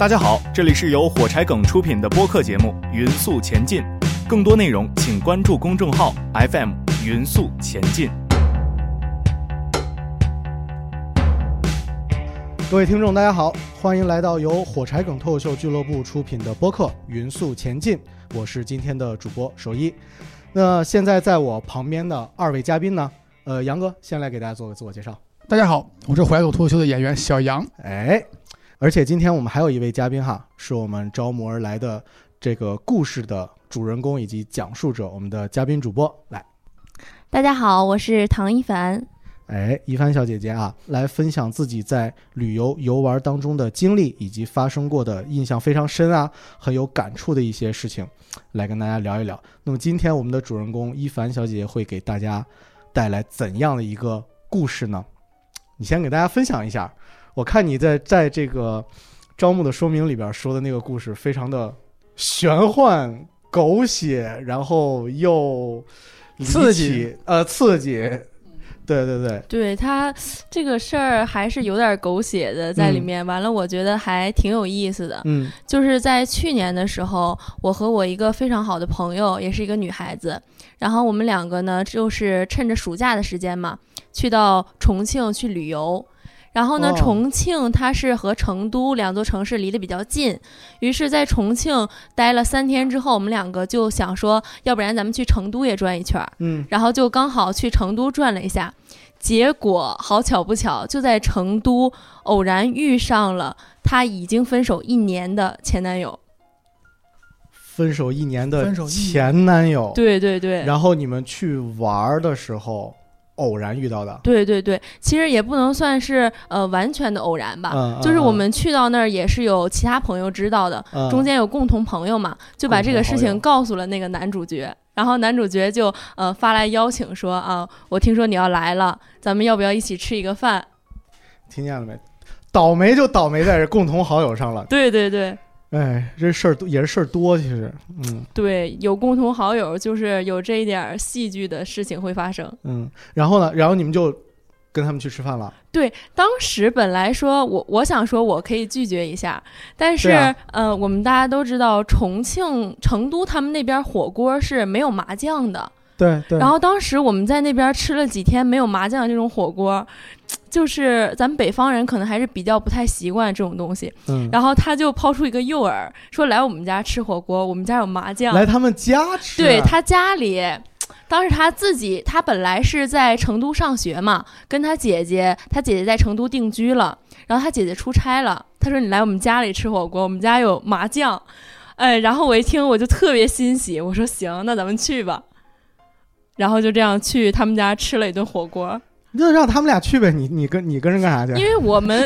大家好，这里是由火柴梗出品的播客节目《匀速前进》，更多内容请关注公众号 FM 匀速前进。各位听众，大家好，欢迎来到由火柴梗脱口秀俱乐部出品的播客《匀速前进》，我是今天的主播守一。那现在在我旁边的二位嘉宾呢？呃，杨哥先来给大家做个自我介绍。大家好，我是火柴狗脱口秀的演员小杨。哎，而且今天我们还有一位嘉宾哈，是我们招募而来的这个故事的主人公以及讲述者，我们的嘉宾主播来。大家好，我是唐一凡。哎，一凡小姐姐啊，来分享自己在旅游游玩当中的经历，以及发生过的印象非常深啊，很有感触的一些事情，来跟大家聊一聊。那么今天我们的主人公一凡小姐姐会给大家带来怎样的一个故事呢？你先给大家分享一下。我看你在在这个招募的说明里边说的那个故事，非常的玄幻、狗血，然后又刺激，呃，刺激。对对对，对他这个事儿还是有点狗血的在里面，完了我觉得还挺有意思的。嗯就是在去年的时候，我和我一个非常好的朋友，也是一个女孩子，然后我们两个呢，就是趁着暑假的时间嘛，去到重庆去旅游。然后呢，哦重庆它是和成都两座城市离得比较近，于是，在重庆待了三天之后，我们两个就想说，要不然咱们去成都也转一圈儿。嗯，然后就刚好去成都转了一下，结果好巧不巧，就在成都偶然遇上了他已经分手一年的前男友。分手一年的前男友，对对对，然后你们去玩儿的时候偶然遇到的，对对对，其实也不能算是呃完全的偶然吧。嗯，就是我嗯们去到那儿也是有其他朋友知道的，嗯。中间有共同朋友嘛，就把这个事情告诉了那个男主角，然后男主角就呃发来邀请说啊，我听说你要来了，咱们要不要一起吃一个饭？听见了没？倒霉就倒霉在这共同好友上了，对对对，哎，这事儿多也是事儿多，其实，嗯对，有共同好友，就是有这一点儿戏剧的事情会发生。嗯，然后呢，然后你们就跟他们去吃饭了，对，当时本来说我我想说我可以拒绝一下，但是、呃，我们大家都知道重庆、成都他们那边火锅是没有麻酱的，对对，然后当时我们在那边吃了几天没有麻酱这种火锅。就是咱们北方人可能还是比较不太习惯这种东西，嗯，然后他就抛出一个诱饵，说来我们家吃火锅，我们家有麻酱。来他们家吃，对他家里，当时他自己，他本来是在成都上学嘛，跟他姐姐，他姐姐在成都定居了，然后他姐姐出差了，他说你来我们家里吃火锅，我们家有麻酱，哎，然后我一听我就特别欣喜，我说行，那咱们去吧，然后就这样去他们家吃了一顿火锅，那让他们俩去呗，你你跟你跟人干啥去？因为我们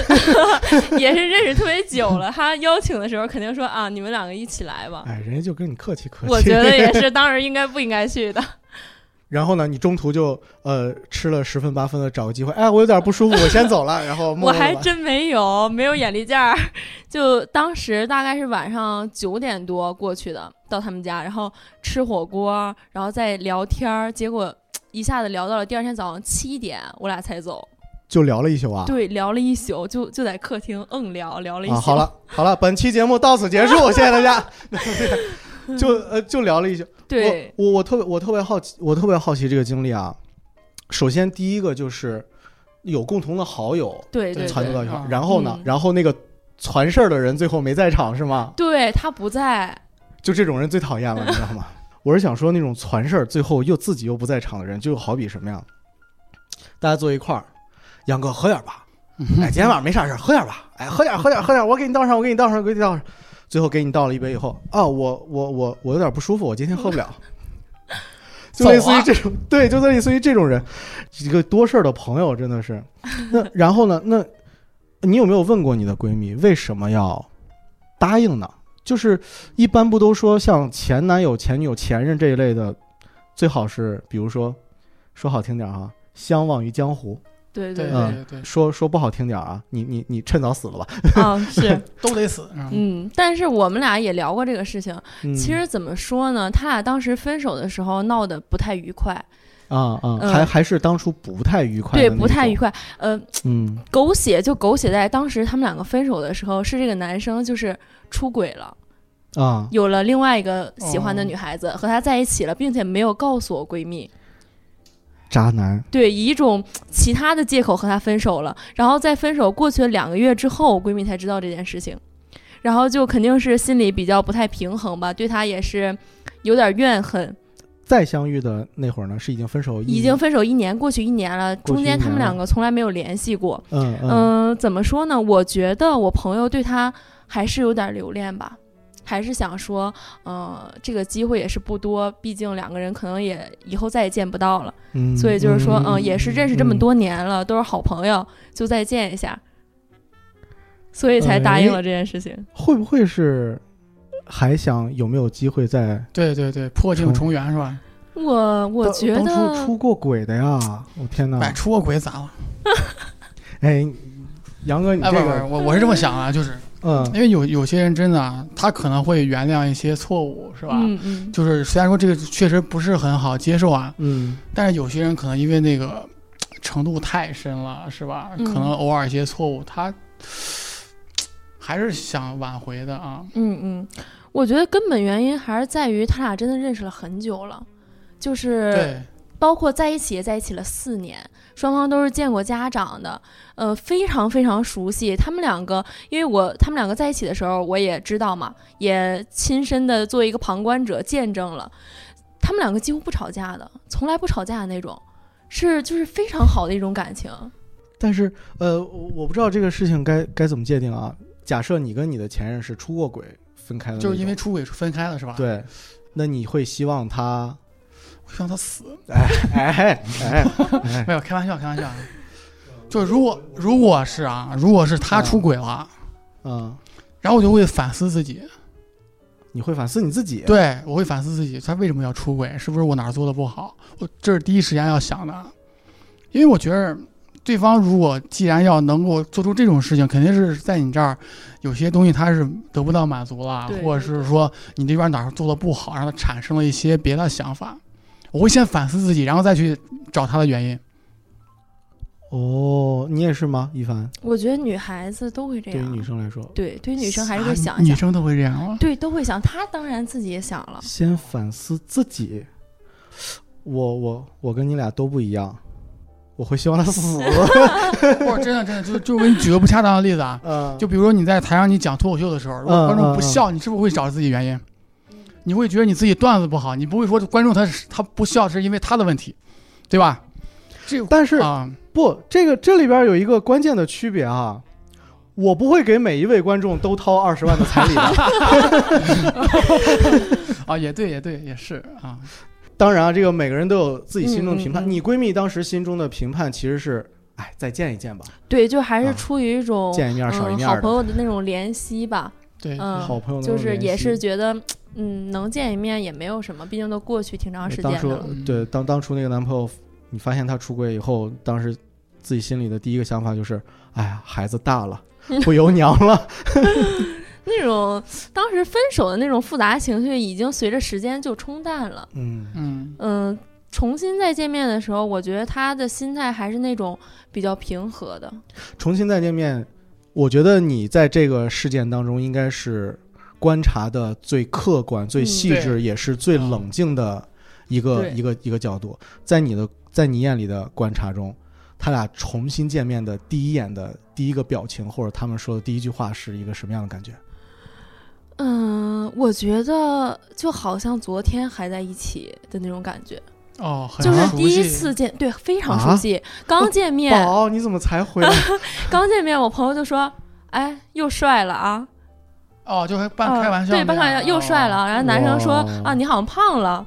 也是认识特别久了，他邀请的时候肯定说啊，你们两个一起来吧。哎，人家就跟你客气客气。我觉得也是，当时应该不应该去的。然后呢，你中途就呃吃了十分八分的找个机会，哎，我有点不舒服，我先走了。然后我还真没有，没有眼力见儿。就当时大概是晚上九点多过去的，到他们家，然后吃火锅，然后再聊天儿，结果一下子聊到了第二天早上七点，我俩才走。就聊了一宿啊。对，聊了一宿，就就在客厅硬聊，聊了一宿。啊，好了好了，本期节目到此结束，谢谢大家。就呃就聊了一宿，对，我我我特别我特别好奇，我特别好奇这个经历啊。首先第一个就是有共同的好友对对对传到一块儿啊，然后呢嗯，然后那个传事儿的人最后没在场是吗？对，他不在。就这种人最讨厌了，你知道吗？我是想说那种传事儿最后又自己又不在场的人，就好比什么呀？大家坐一块儿，杨哥喝点吧，哎，今天晚上没啥事儿，喝点吧，哎，喝点喝点喝点，我给你倒上，我给你倒上，我给你倒上。最后给你倒了一杯以后，啊，我我我我有点不舒服，我今天喝不了。就类似于这种，对，就类似于这种人，一个多事儿的朋友真的是。那 然后呢？那你有没有问过你的闺蜜为什么要答应呢？就是一般不都说像前男友、前女友、前任这一类的，最好是比如说说好听点儿哈，相忘于江湖；对对对嗯对对，说说不好听点儿啊，你你你趁早死了吧。啊，是，都得死。嗯。嗯，但是我们俩也聊过这个事情。嗯、其实怎么说呢，他俩当时分手的时候闹得不太愉快，啊啊，嗯还还是当初不太愉快对，不太愉快。呃，嗯。狗血就狗血在当时他们两个分手的时候，是这个男生就是出轨了，啊有了另外一个喜欢的哦女孩子、和她在一起了，并且没有告诉我闺蜜。渣男，对，以一种其他的借口和她分手了，然后在分手过去了两个月之后，闺蜜才知道这件事情，然后就肯定是心里比较不太平衡吧，对她也是有点怨恨。再相遇的那会儿呢，是已经分手一已经分手一年，过去一年了，中间他们两个从来没有联系过。嗯嗯嗯、怎么说呢？我觉得我朋友对他还是有点留恋吧，还是想说，呃，这个机会也是不多，毕竟两个人可能也以后再也见不到了。嗯，所以就是说，嗯、嗯，也是认识这么嗯多年了，都是好朋友，就再见一下，所以才答应了这件事情。会不会是还想有没有机会再？对对对，破镜重圆是吧？我我当当初觉得出过轨的呀！我天哪！哎，出过轨咋了？哎，杨哥，你哎，这不是不是，个，我我是这么想啊，就是嗯因为有有些人真的啊，他可能会原谅一些错误，是吧？嗯嗯，就是虽然说这个确实不是很好接受啊，嗯但是有些人可能因为那个程度太深了，是吧？嗯可能偶尔一些错误，他还是想挽回的啊。嗯嗯，我觉得根本原因还是在于他俩真的认识了很久了，就是对，包括在一起也在一起了四年，双方都是见过家长的，呃，非常非常熟悉。他们两个，因为我他们两个在一起的时候，我也知道嘛，也亲身的作为一个旁观者见证了，他们两个几乎不吵架的，从来不吵架的那种，是就是非常好的一种感情。但是呃，我我不知道这个事情该该怎么界定啊。假设你跟你的前任是出过轨分开的，就是因为出轨分开了，是吧？，对，那你会希望他我希望他死。哎哎哎哎没有，开玩笑，开玩笑。啊。就如果如果是啊，如果是他出轨了，嗯，然后我就会反思自己，你会反思你自己。对我会反思自己，他为什么要出轨？是不是我哪儿做的不好？我这是第一时间要想的，因为我觉得对方如果既然要能够做出这种事情，肯定是在你这儿有些东西他是得不到满足了，或者是说你这边哪儿做的不好，让他产生了一些别的想法。我会先反思自己，然后再去找他的原因。哦，你也是吗？一凡，我觉得女孩子都会这样对于，女生来说，对对于女生还是啊会想一想，女生都会这样吗？对都会想。她当然自己也想了，先反思自己。我我我跟你俩都不一样，我会希望他死。不是真的真的，就就给你举个不恰当的例子啊，嗯，就比如说你在台上你讲脱口秀的时候，如果嗯观众不嗯笑，你是不是会找自己原因？你会觉得你自己段子不好，你不会说观众他是他不笑是因为他的问题，对吧？这但是啊，不，这个这里边有一个关键的区别啊，我不会给每一位观众都掏二十万的彩礼的。啊，也对，也对，也是啊，当然啊，这个每个人都有自己心中的评判。嗯嗯嗯你闺蜜当时心中的评判其实是，哎，再见一见吧，对，就还是啊出于一种、见一面少一嗯面的。好朋友的那种怜惜吧。对，嗯好朋友就是也是觉得，嗯，能见一面也没有什么，毕竟都过去挺长时间当初的了。嗯对当当初那个男朋友，你发现他出轨以后，当时自己心里的第一个想法就是，哎呀，孩子大了，不由娘了。那种当时分手的那种复杂情绪，已经随着时间就冲淡了。嗯嗯，嗯，重新再见面的时候，我觉得他的心态还是那种比较平和的。重新再见面，我觉得你在这个事件当中应该是观察的最客观、最细致，对也是最冷静的一个对一个一个角度。在你的在你眼里的观察中，他俩重新见面的第一眼的第一个表情，或者他们说的第一句话是一个什么样的感觉？嗯，我觉得就好像昨天还在一起的那种感觉，哦，很就是第一次见，对，非常啊熟悉。刚见面，宝，你怎么才回来？刚见面，我朋友就说：“哎，又帅了啊！”哦，就还半啊开玩笑对，半开玩笑又帅了。然后男生说：“啊，你好像胖了。”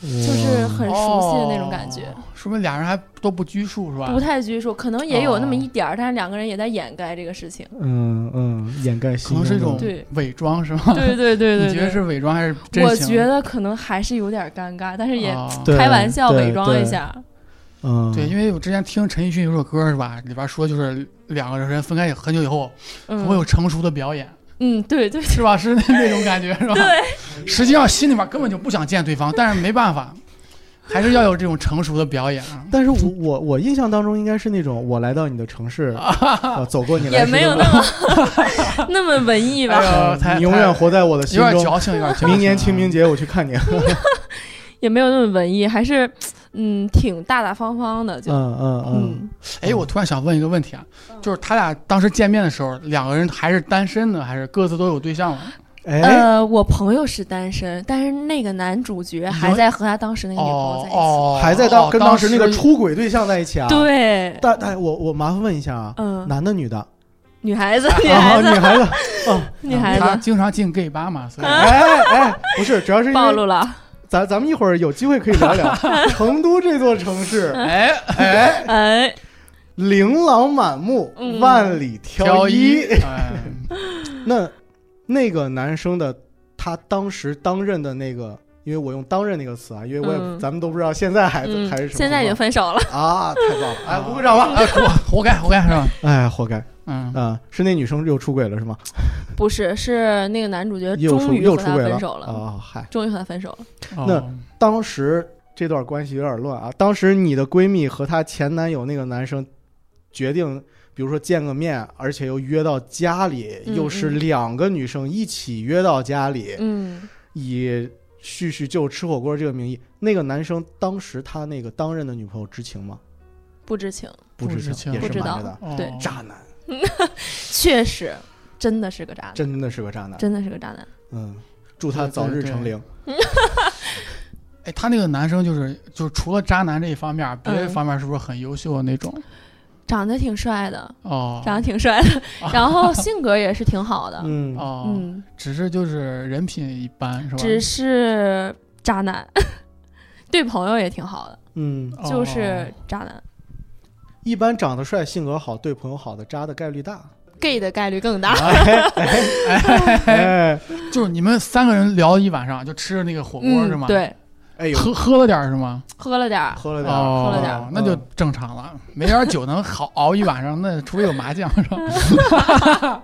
就是很熟悉的那种感觉，哦说明俩人还都不拘束是吧？不太拘束，可能也有那么哦一点儿，但是两个人也在掩盖这个事情。嗯嗯，掩盖可能是一种对伪装是吗？对 对对对你觉得，是伪装还是真我？觉得可能还是有点尴尬，但是也开玩笑伪装一下。嗯对，因为我之前听陈奕迅有首歌是吧，里边说就是两个人分开很久以后嗯，会有成熟的表演，嗯，对对是吧？是那那种感觉 是吧？对，实际上心里面根本就不想见对方，但是没办法，还是要有这种成熟的表演啊。但是我我我印象当中应该是那种我来到你的城市，啊 走过你来也没有那么那么文艺吧，哎你永远活在我的心中。有点矫情，有点矫情。明年清明节我去看你。也没有那么文艺，还是嗯挺大大方方的，就嗯嗯嗯，嗯哎，我突然想问一个问题啊，就是他俩当时见面的时候，两个人还是单身呢，还是各自都有对象了？哎，呃，我朋友是单身，但是那个男主角还在和他当时那个女朋友在一起。哦，还在当哦跟当时那个出轨对象在一起啊？。对，但但我我麻烦问一下啊，嗯，男的女的？女孩子，女啊，孩子，女孩子。哦，女孩他子，经常进 gay 吧嘛，所以哎哎，不是，主要是暴露了。咱咱们一会儿有机会可以聊聊 成都这座城市，哎哎，哎，琳琅满目，嗯万里挑一。哎，那那个男生的他当时当任的那个，因为我用“当任”那个词啊，因为我也、嗯咱们都不知道现在孩子、嗯还是什么情况，现在已经分手了。啊，太棒了！哎，鼓鼓掌吧！哎，活活该活该是吧？哎，活该嗯，啊、是那女生又出轨了是吗？不是，是那个男主角 又出终于和他又出轨分手了，啊！嗨，终于和他分手了。那哦当时这段关系有点乱啊。当时你的闺蜜和她前男友那个男生决定，比如说见个面，而且又约到家里，嗯又是两个女生一起约到家里，嗯，以叙叙旧吃火锅这个名义，那个男生当时他那个当任的女朋友知情吗？不知情，不知情也不知道是瞒着的。哦对渣男，确实，真的是个渣男，真的是个渣男。真的是个渣男。嗯，祝他早日成灵。哎，他那个男生就是就是除了渣男这一方面，别的嗯方面是不是很优秀的那种？长得挺帅的，哦，长得挺帅的，然后性格也是挺好的。嗯，哦，嗯，只是就是人品一般是吧？只是渣男，对朋友也挺好的，嗯，哦就是渣男。一般长得帅、性格好、对朋友好的渣的概率大。gay 的概率更大。哎哎哎就是你们三个人聊一晚上，就吃着那个火锅是吗？嗯，，对，哎呦，喝喝了点儿是吗？喝了点儿，喝了点儿，哦，喝了点儿那就正常了。没点酒能好熬一晚上，那除非有麻将是吧？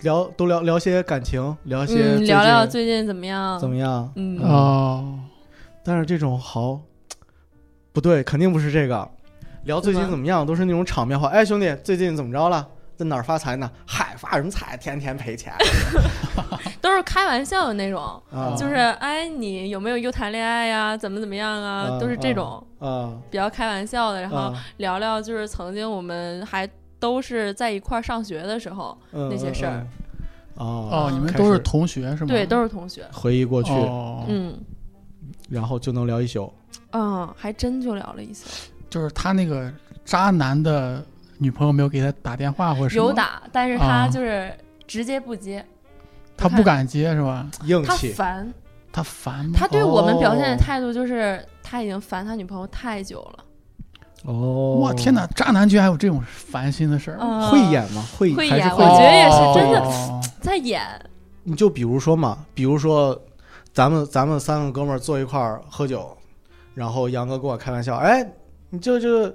聊都聊聊些感情，聊些嗯，聊聊最近怎么样？怎么样。嗯，哦，但是这种好不对，肯定不是这个。聊最近怎么样，都是那种场面话。哎，兄弟，最近怎么着了？在哪儿发财呢？嗨，发什么财？天天赔钱。都是开玩笑的那种，啊，就是哎，你有没有又谈恋爱呀？怎么怎么样啊？啊都是这种啊比较开玩笑的，然后啊聊聊就是曾经我们还都是在一块儿上学的时候，嗯那些事儿。嗯嗯哦哦，你们都是同学是吗？对，都是同学。回忆过去，哦，嗯然后就能聊一宿。嗯，还真就聊了一次，就是他那个渣男的女朋友没有给他打电话或者什么，有，打，但是啊他就是直接不接，他不敢接是吧？硬气，烦，他烦吗？他对我们表现的哦态度就是他已经烦他女朋友太久了。哦哇天哪，渣男居然还有这种烦心的事儿，嗯会演吗？会会演还是会我觉得也是真的哦 在演，你就比如说嘛，比如说咱们咱们三个哥们儿坐一块儿喝酒，然后杨哥跟我开玩笑，哎，你就就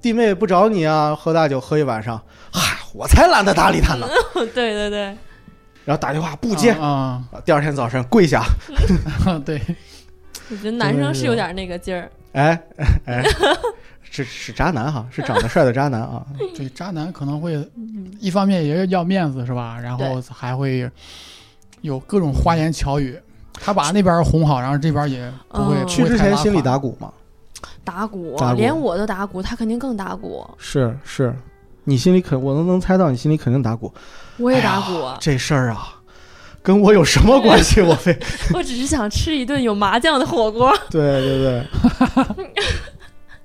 弟妹不找你啊，喝大酒喝一晚上，嗨，我才懒得搭理他呢。对对对，然后打电话不接，啊，第二天早上跪下，啊对，我觉得男生是有点那个劲儿。哎哎，是是渣男哈，是长得帅的渣男啊。对，渣男可能会嗯一方面也是要面子是吧？然后还会有各种花言巧语，他把那边哄好，然后这边也不会。嗯不去之前心里打鼓嘛，打鼓打鼓连我都打鼓，他肯定更打鼓。是是，你心里肯我都能猜到你心里肯定打鼓。我也打鼓，这事儿啊，跟我有什么关系？我非我只是想吃一顿有麻酱的火锅。对对对。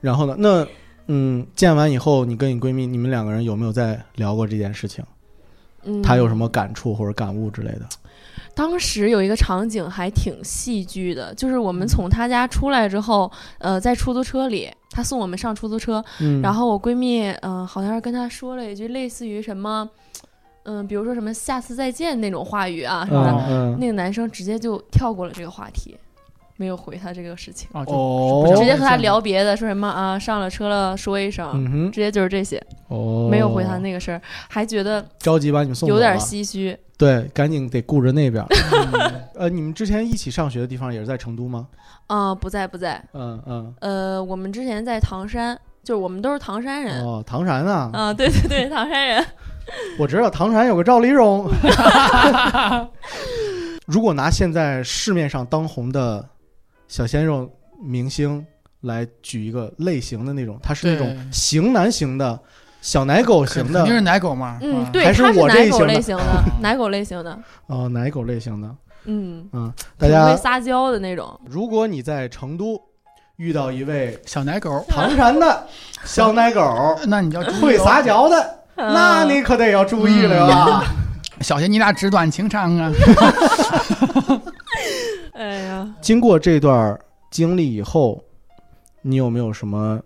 然后呢？那嗯，见完以后，你跟你闺蜜，你们两个人有没有在聊过这件事情？嗯，她有什么感触或者感悟之类的？当时有一个场景还挺戏剧的，就是我们从他家出来之后，呃，在出租车里，他送我们上出租车，嗯，然后我闺蜜，嗯、好像是跟他说了一句类似于什么，嗯、比如说什么下次再见那种话语啊什么的，嗯嗯，那个男生直接就跳过了这个话题，没有回他这个事情，啊，就哦直接和他聊别的，说什么啊上了车了说一声，嗯哼，直接就是这些，哦，没有回他那个事儿，还觉得着急把你们送走有点了唏嘘。对，赶紧得顾着那边。嗯呃，你们之前一起上学的地方也是在成都吗？啊、不在不在，嗯嗯。呃，我们之前在唐山，就是我们都是唐山人。哦，唐山啊，啊，对对对，唐山人。我知道唐山有个赵丽蓉。如果拿现在市面上当红的小鲜肉明星来举一个类型的那种，他是那种型男型的、小奶狗型的肯定是奶狗嘛，嗯，对，还是他是奶狗我这一型的类型的，奶狗类型的。哦，奶狗类型的。嗯，嗯，大家会，撒娇的那种。如果你在成都遇到一位小奶狗，唐山的小奶狗，那你要注意会哦撒娇的，那嗯你可得要注意了啊！小心你俩纸短情长啊！哎呀，经过这段经历以后，你有没有什么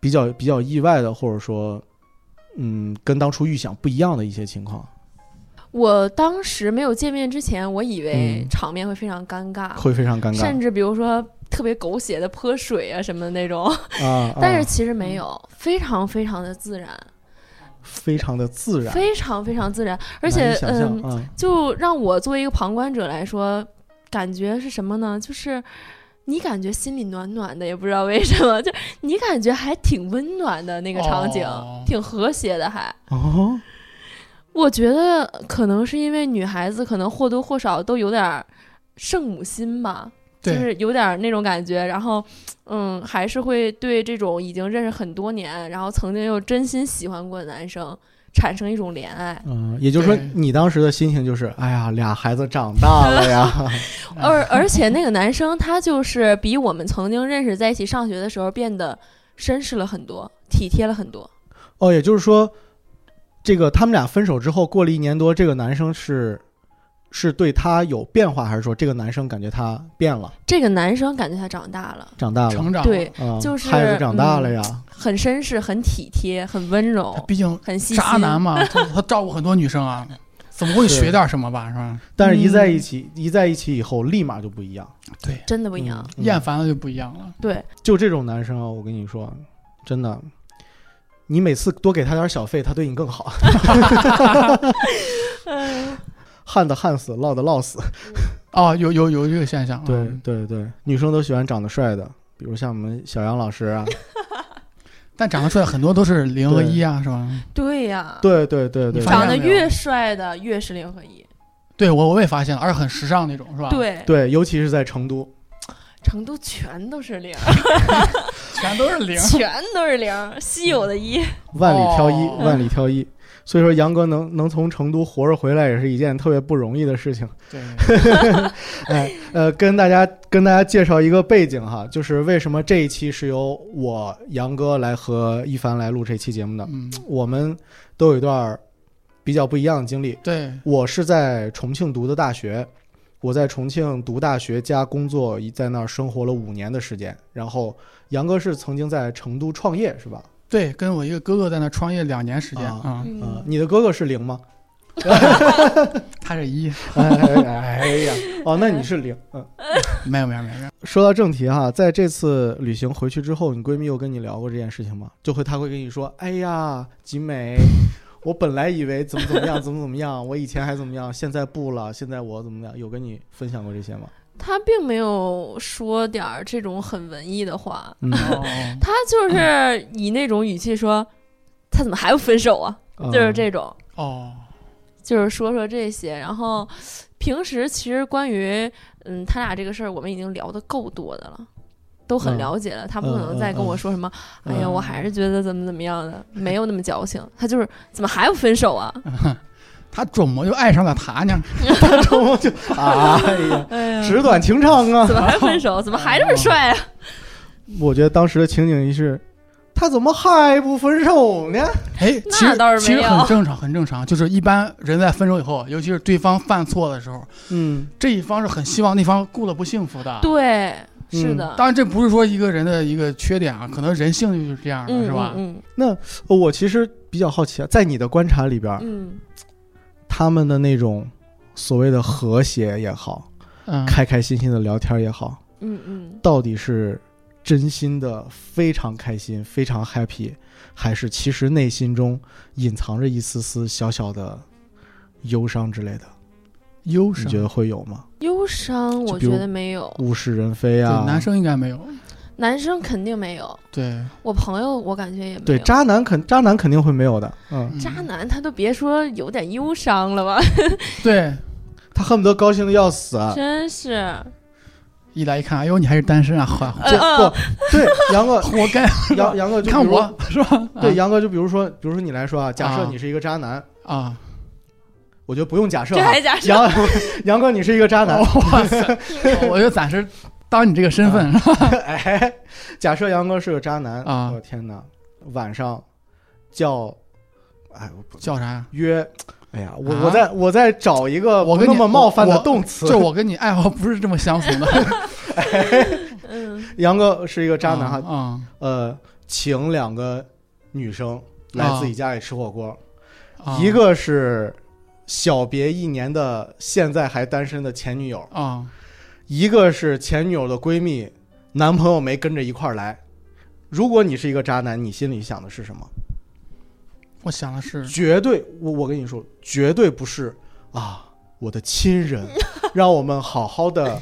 比较比较意外的，或者说，嗯，跟当初预想不一样的一些情况？我当时没有见面之前，我以为嗯。场面会非常尴尬，会非常尴尬。甚至比如说特别狗血的泼水啊什么的那种，啊！啊。但是其实没有，非常非常的自然，非常的自然，非常非常自然，而且嗯，啊，就让我作为一个旁观者来说，感觉是什么呢？就是你感觉心里暖暖的，也不知道为什么，就你感觉还挺温暖的那个场景，哦挺和谐的还。哦，我觉得可能是因为女孩子可能或多或少都有点圣母心吧，就是有点儿那种感觉，然后，嗯，还是会对这种已经认识很多年，然后曾经又真心喜欢过的男生产生一种怜爱。嗯，也就是说，你当时的心情就是，哎呀，俩孩子长大了呀，而而且那个男生他就是比我们曾经认识在一起上学的时候变得绅士了很多，体贴了很多。哦，也就是说，这个他们俩分手之后，过了一年多，这个男生是是对他有变化，还是说这个男生感觉他变了，这个男生感觉他长大了，长大了？成长对，啊，就是孩子长大了呀，很绅士，很体贴，很温柔他，毕竟很细心。渣男嘛，他他照顾很多女生啊，怎么会学点什么吧？是吧？但是一在嗯一起，一在一起以后，立马就不一样，对，真的不一样。嗯厌烦了就不一样了。对，就这种男生啊，我跟你说，真的，你每次多给他点小费，他对你更好。旱的旱死，涝的涝死。哦，有有有这个现象。对嗯对对，女生都喜欢长得帅的，比如像我们小杨老师啊。但长得帅很多都是零和一啊，是吧？对呀，对对对对长得越帅的越是零和一。对我我也发现了，而且很时尚那种，是吧？，对，对，尤其是在成都，成都全都是零，全都是零。全都是零，稀有的一。万里挑一，哦万里挑一。所以说，杨哥能能从成都活着回来，也是一件特别不容易的事情。对，哎，呃，跟大家跟大家介绍一个背景哈，就是为什么这一期是由我杨哥来和一凡来录这期节目的。嗯，我们都有一段比较不一样的经历。对，我是在重庆读的大学，我在重庆读大学加工作，在那儿生活了五年的时间。然后杨哥是曾经在成都创业，是吧？对，跟我一个哥哥在那创业两年时间嗯呃，你的哥哥是零吗？他是一，哎 哎呀，哦，那你是零。嗯，没有没有没有没有，说到正题哈，在这次旅行回去之后，你闺蜜有跟你聊过这件事情吗？就会她会跟你说：“哎呀，集美，我本来以为怎么怎么样，怎么怎么样，我以前还怎么样，现在不了，现在我怎么样？”有跟你分享过这些吗？他并没有说点儿这种很文艺的话，他就是以那种语气说：“他怎么还不分手啊？”就是这种。哦，就是说说这些。然后平时其实关于嗯他俩这个事儿，我们已经聊的够多的了。都很嗯了解了，他不可能再跟我说什么，嗯哎呀，我还是觉得怎么怎么样的，没有那么矫情。他就是怎么还不分手啊？他怎么就爱上了他呢？怎么就哎呀，哎呀，纸短情长啊怎！么还分手？怎么还这么帅啊？我觉得当时的情景是，他怎么还不分手呢？哎，其实其实很正常，很正常。就是一般人在分手以后，尤其是对方犯错的时候，嗯，这一方是很希望那方过得不幸福的。对，嗯是的，当然，这不是说一个人的一个缺点啊，可能人性就是这样的，嗯是吧？嗯那我其实比较好奇啊，在你的观察里边，嗯他们的那种所谓的和谐也好，嗯，开开心心的聊天也好，嗯嗯，到底是真心的非常开心、非常 happy，还是其实内心中隐藏着一丝丝小小的忧伤之类的？忧伤，你觉得会有吗？忧伤我觉得没有，物是人非对啊，男生应该没有，男生肯定没有，对，我朋友我感觉也没有。对渣男肯渣男肯定会没有的，嗯，嗯渣男他都别说有点忧伤了吧，对，他恨不得高兴的要死。啊。真是。一来一看，哎呦，你还是单身啊，坏坏，这嗯不对，杨哥，活该，杨杨哥，就看我是吧？对，啊。杨哥，就比如说，比如说你来说啊，假设啊你是一个渣男，啊，我觉得不用假设啊这还，假设？杨 杨哥，你是一个渣男，哇塞，我就暂时当你这个身份？哎，假设杨哥是个渣男啊。我天哪，晚上叫，哎，叫啥？呀？约，哎呀，我啊？我在我在找一个我跟你么冒犯的动词。就。我跟你爱好不是这么相同的，嗯，杨哥是一个渣男哈，啊，呃，请两个女生来自己家里吃火锅，啊。一个是小别一年的现在还单身的前女友，啊，一个是前女友的闺蜜，男朋友没跟着一块儿来。如果你是一个渣男，你心里想的是什么？我想的是，绝对，我我跟你说，绝对不是啊，我的亲人，让我们好好的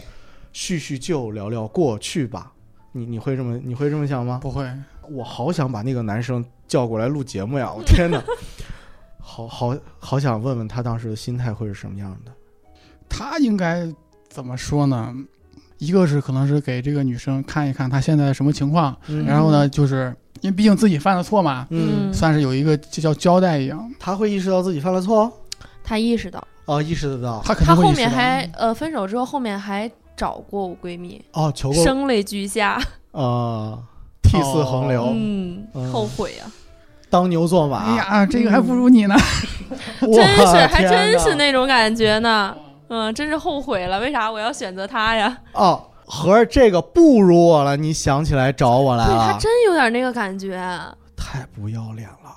叙叙旧，聊聊过去吧。你你会这么你会这么想吗？不会，我好想把那个男生叫过来录节目呀！我天哪，好好好想问问他当时的心态会是什么样的。他应该怎么说呢？一个是可能是给这个女生看一看她现在什么情况，嗯。然后呢，就是因为毕竟自己犯了错嘛，嗯，嗯。算是有一个就叫交代一样。他会意识到自己犯了错？他意识到，哦，意识得到。他肯他后定会意识到。面还呃分手之后，后面还找过我闺蜜，哦，求过。声泪俱下，啊，涕泗横流，嗯嗯，后悔啊，当牛做马。哎呀，这个还不如你呢。哇，真是还真是那种感觉呢，嗯，真是后悔了，为啥我要选择他呀？哦，合着这个不如我了，你想起来找我来对他，真有点那个感觉，太不要脸了。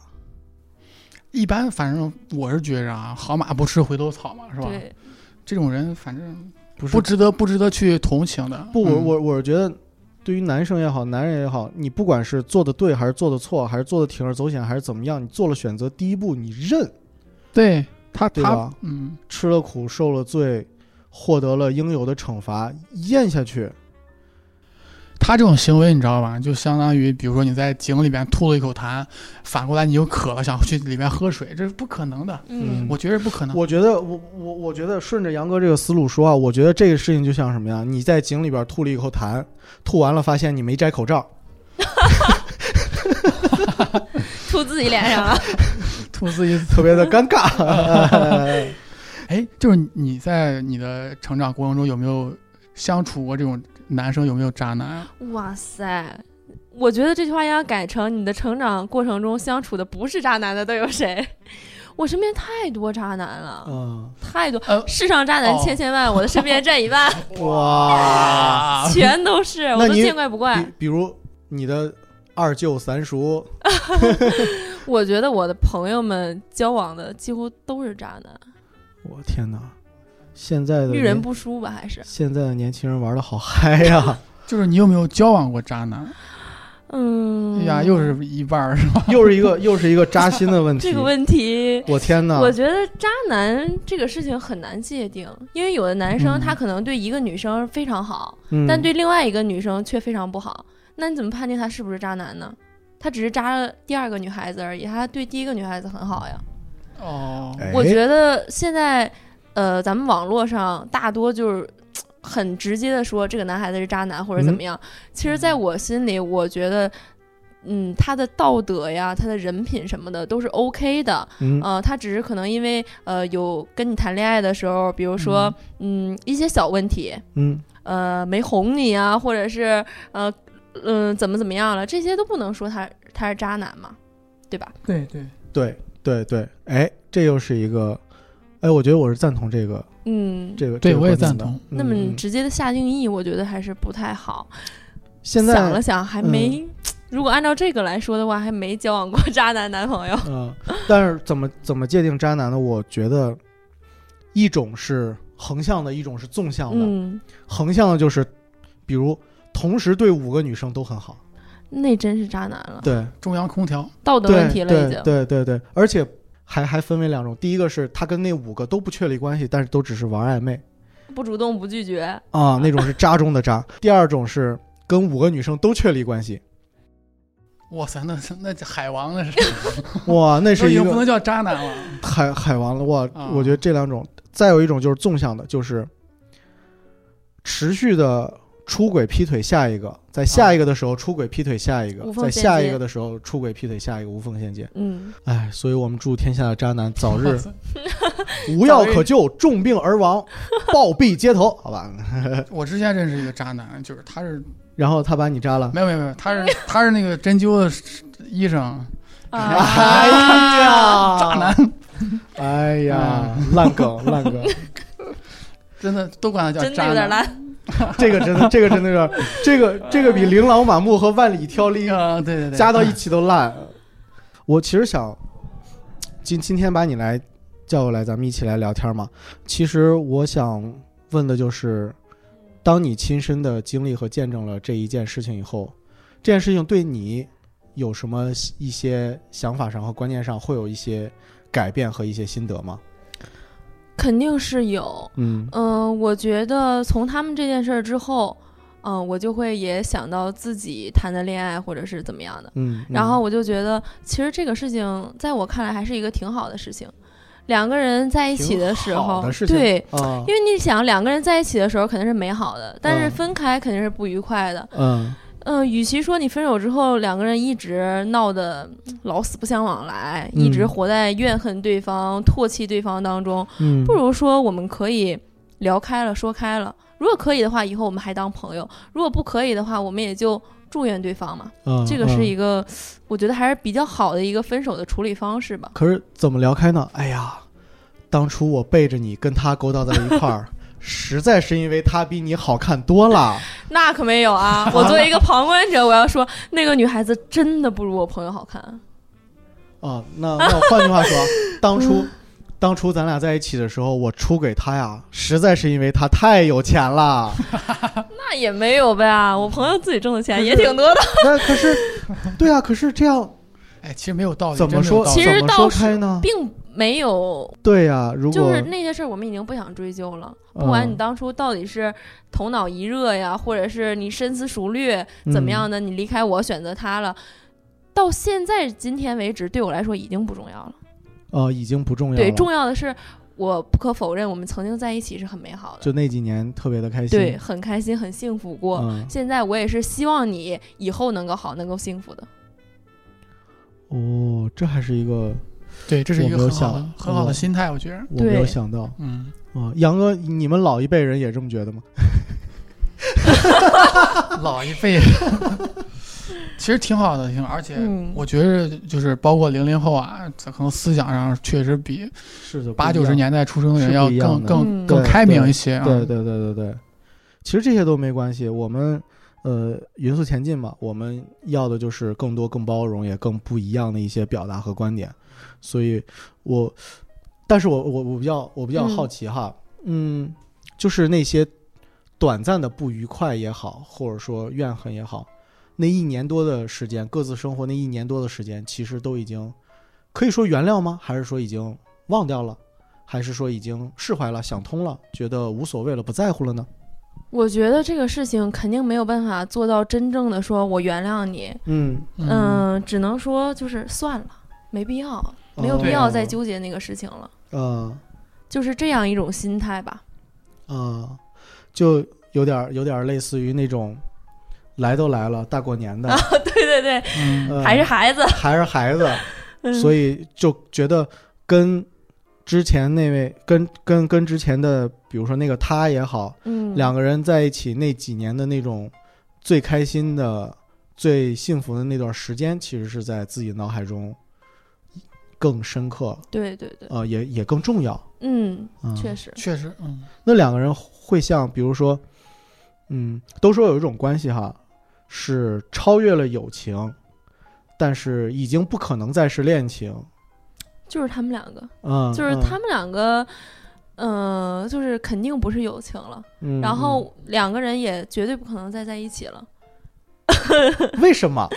一般反正我是觉着啊，好马不吃回头草嘛，是吧？对，这种人反正不是不值得不值得去同情的。不，我嗯我我是觉得，对于男生也好，男人也好，你不管是做的对还是做的错，还是做的铤而走险还是怎么样，你做了选择，第一步你认，对他他对吧嗯，吃了苦，受了罪，获得了应有的惩罚，咽下去。他这种行为你知道吧？就相当于比如说你在井里边吐了一口痰，反过来你又渴了，想去里面喝水，这是不可能的。嗯我觉得不可能。我觉得，我我我觉得顺着杨哥这个思路说啊，我觉得这个事情就像什么呀？你在井里边吐了一口痰，吐完了发现你没摘口罩，吐自己脸上了，吐自己特别的尴尬。哎，就是你在你的成长过程中有没有相处过这种男生？有没有渣男啊？哇塞！我觉得这句话应该改成你的成长过程中相处的不是渣男的都有谁？我身边太多渣男了，嗯，太多。呃，世上渣男哦千千万，我的身边占一半，哇，全都是，我都见怪不怪比。比如你的二舅、三叔，我觉得我的朋友们交往的几乎都是渣男，我天哪！现在的遇人不淑吧？还是现在的年轻人玩的好嗨呀、就是你有没有交往过渣男？嗯，哎呀，又是一半儿是吧？又是一个又是一个扎心的问题。这个问题。我天哪！我觉得渣男这个事情很难界定，因为有的男生嗯他可能对一个女生非常好，嗯但对另外一个女生却非常不好，那你怎么判定他是不是渣男呢？他只是渣了第二个女孩子而已，他对第一个女孩子很好呀。哦，哎我觉得现在，呃，咱们网络上大多就是很直接的说这个男孩子是渣男或者怎么样。其实，在我心里，我觉得，嗯，他的道德呀，他的人品什么的都是 OK 的。嗯呃，他只是可能因为呃有跟你谈恋爱的时候，比如说嗯一些小问题，嗯呃没哄你啊，或者是呃嗯、怎么怎么样了，这些都不能说他他是渣男嘛，对吧？对对，对对对，哎，这又是一个，哎，我觉得我是赞同这个嗯，这个。对我也这个我也赞同。那么嗯直接的下定义，我觉得还是不太好。现在想了想，还没，如果按照这个来说的话，还没交往过 渣男男朋友。嗯，但是怎么怎么界定渣男呢？我觉得一种是横向的，一种是纵向的。嗯，横向的就是，比如同时对五个女生都很好，那真是渣男了，对。中央空调，道德问题了已经。对对对，而且还还分为两种，第一个是他跟那五个都不确立关系，但是都只是玩暧昧。不主动不拒绝，啊，那种是渣中的渣。第二种是跟五个女生都确立关系，哇塞，那那海王那是，哇，那那是一个已经不能叫渣男了。海海王了，哇！啊。我觉得这两种，再有一种就是纵向的，就是持续的出轨劈腿下一个，在下一个的时候出轨劈腿下一个，在下一个的时候出轨劈腿下一个，无缝衔接。嗯，哎，所以我们祝天下的渣男早日 无药可救，重病而亡，暴毙街头，好吧？我之前认识一个渣男，就是他是然后他把你扎了，没有没有没有，他是 他是那个针灸的医生，哎啊，呀，渣男，哎呀，烂梗烂梗，真的都管他叫真的渣男。有点烂。这个真的这个真的是，这个这个比琳琅满目和万里挑 一啊，对对对，加到一起都烂。我其实想今今天把你来叫过来，咱们一起来聊天嘛。其实我想问的就是，当你亲身的经历和见证了这一件事情以后，这件事情对你有什么一些想法上和观念上会有一些改变和一些心得吗？肯定是有，嗯。嗯、我觉得从他们这件事儿之后，嗯、我就会也想到自己谈的恋爱或者是怎么样的，嗯，然后我就觉得其实这个事情在我看来还是一个挺好的事情，两个人在一起的时候对，啊。因为你想两个人在一起的时候肯定是美好的，但是嗯分开肯定是不愉快的。嗯嗯、与其说你分手之后两个人一直闹得老死不相往来，嗯一直活在怨恨对方、唾弃对方当中，嗯，不如说我们可以聊开了、说开了。如果可以的话，以后我们还当朋友；如果不可以的话，我们也就祝愿对方嘛。嗯这个是嗯一个，我觉得还是比较好的一个分手的处理方式吧。可是怎么聊开呢？哎呀，当初我背着你跟他勾搭在一块儿，实在是因为她比你好看多了。那可没有啊！我作为一个旁观者，我要说，那个女孩子真的不如我朋友好看。啊，那那我换句话说，当初当初咱俩在一起的时候，我出轨他呀，实在是因为他太有钱了。那也没有呗，我朋友自己挣的钱也挺多的。那可是，对啊，可是这样哎，其实没有道理，怎么说？其实倒是开呢？并没有，对呀、如果就是那些事儿，我们已经不想追究了。不管你当初到底是头脑一热呀，或者是你深思熟虑怎么样的，你离开我选择他了，到现在今天为止，对我来说已经不重要了。呃已经不重要了。对，重要的是，我不可否认，我们曾经在一起是很美好的，就那几年特别的开心。对，很开心，很幸福过。嗯，现在我也是希望你以后能够好，能够幸福的。哦，这还是一个对，这是一个很好的很好的心态，我觉得。我没有想到嗯，啊。杨哥，你们老一辈人也这么觉得吗？老一辈人其实挺好的，挺好，而且嗯我觉得就是包括零零后啊，可能思想上确实比是的，八九十年代出生的人要更更更开明一些啊。对对对对对，其实这些都没关系，我们呃匀速前进嘛，我们要的就是更多、更包容，也更不一样的一些表达和观点。所以我，但是我我我比较我比较嗯好奇哈，嗯，就是那些短暂的不愉快也好，或者说怨恨也好，那一年多的时间，各自生活那一年多的时间，其实都已经可以说原谅吗？还是说已经忘掉了？还是说已经释怀了、想通了，觉得无所谓了、不在乎了呢？我觉得这个事情肯定没有办法做到真正的说我原谅你，嗯，嗯，嗯，只能说就是算了，没必要，没有必要再纠结那个事情了，嗯。就是这样一种心态吧。嗯，就有点儿有点儿类似于那种来都来了，大过年的，对对对，嗯呃还是孩子，还是孩子，所以以就觉得跟之前那位跟跟跟之前的，比如说那个他也好，嗯，两个人在一起那几年的那种最开心的、最幸福的那段时间，其实是在自己脑海中更深刻，对对对，呃，也也更重要。嗯，嗯，确实，确实，嗯，那两个人会像，比如说，嗯，都说有一种关系哈，是超越了友情，但是已经不可能再是恋情。就是他们两个，嗯，就是嗯他们两个，嗯、就是肯定不是友情了，嗯然后两个人也绝对不可能再在一起了。嗯 为什么？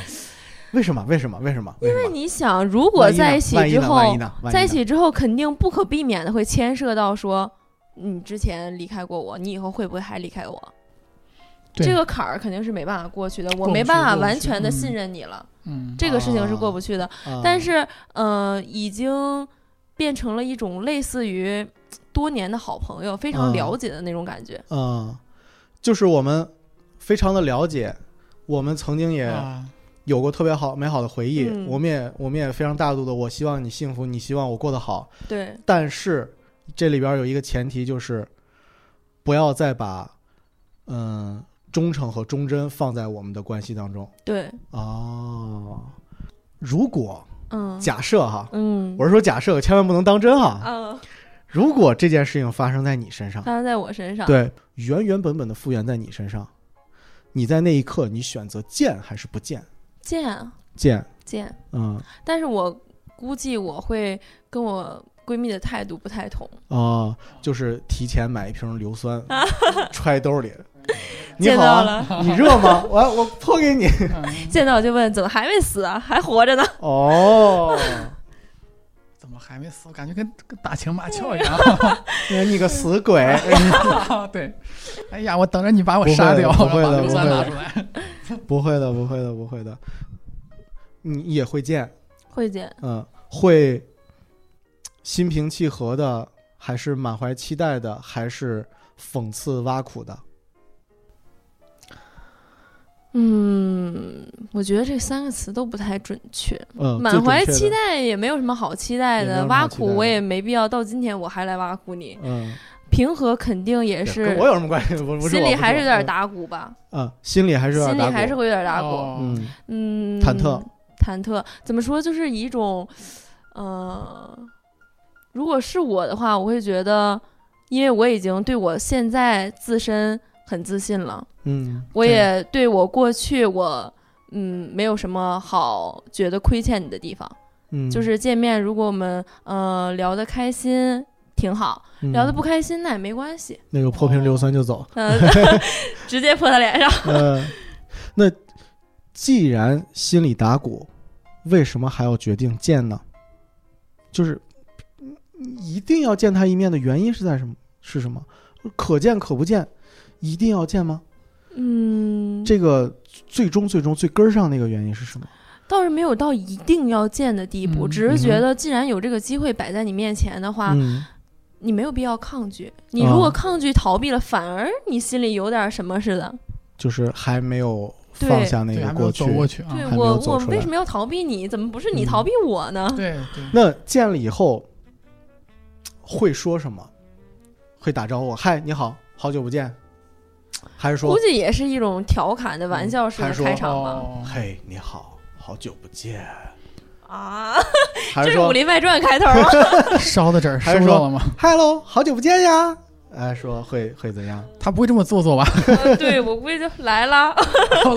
为什么？为什么？为什么？因因为你想，如果在一起之后在一起之后，肯定不可避免的会牵涉到说，你之前离开过我，你以后会不会还离开我？这个坎儿肯定是没办法过去的，我没办法完全的嗯信任你了，嗯，这个事情是过不去的。啊。但是，呃，已经变成了一种类似于多年的好朋友，非常嗯了解的那种感觉。嗯，就是我们非常的了解，我们曾经也啊，有过特别好美好的回忆，嗯。我们也我们也非常大度的，我希望你幸福，你希望我过得好，对，但是这里边有一个前提，就是不要再把嗯忠诚和忠贞放在我们的关系当中。对，哦。如果嗯，假设哈，嗯，我是说假设，千万不能当真哈。嗯，如果这件事情发生在你身上，发生在我身上，，对，原原本本的复原在你身上，你在那一刻，你选择见还是不见？见啊见，见，嗯，但是我估计我会跟我闺蜜的态度不太同。哦，就是提前买一瓶硫酸，揣兜里。你见好啊，到了，你热吗？我我泼给你。嗯见到就问怎么还没死啊，还活着呢？哦，还没死？我感觉跟跟打情骂俏一样。你个死鬼！对，哎呀，我等着你把我杀掉，不会的不会的。不会的，不会的，不会的。你也会见，会见，嗯，会心平气和的，还是满怀期待的，还是讽刺挖苦的？嗯，我觉得这三个词都不太准确。嗯，满怀期。待也没有什么好期待的，挖苦我也没必要，到今天我还来挖苦你。嗯，平和肯定也跟是我，有什么关系？不不是我，心里还是有点打，打鼓吧，嗯，心里还是心里还是会有点打鼓。哦嗯嗯，忐忑，忐忑，怎么说？就是一种，呃，如果是我的话，我会觉得，因为我已经对我现在自身很自信了，嗯我也对我过去我嗯没有什么好觉得亏欠你的地方。嗯，就是见面，如果我们呃聊得开心，挺好；嗯聊得不开心，那也没关系，那个泼瓶硫酸就走。嗯、直接泼他脸上。呃，那既然心里打鼓，为什么还要决定见呢？就是嗯一定要见他一面的原因是在什么？是什么？可见可不见，一定要见吗？嗯，这个最终最终最根儿上那个原因是什么？倒是没有到一定要见的地步，嗯只是觉得既然有这个机会摆在你面前的话，嗯你没有必要抗拒。你如果啊抗拒逃避了，反而你心里有点什么似的。就是还没有放下那个过去走。过去啊。对我，我为什么要逃避你？怎么不是你嗯逃避我呢？对对，那见了以后会说什么？会打招呼？嗨，你好，好久不见。还是说估，计也是一种调侃的玩笑式的开场吧。哦，嘿，你好，好久不见。啊，还是说这是《武林外传》开头吗？烧的纸还是说收到了吗？，Hello，好久不见呀。哎，说会会怎样？他不会这么做作吧？呃对，我估计就来了，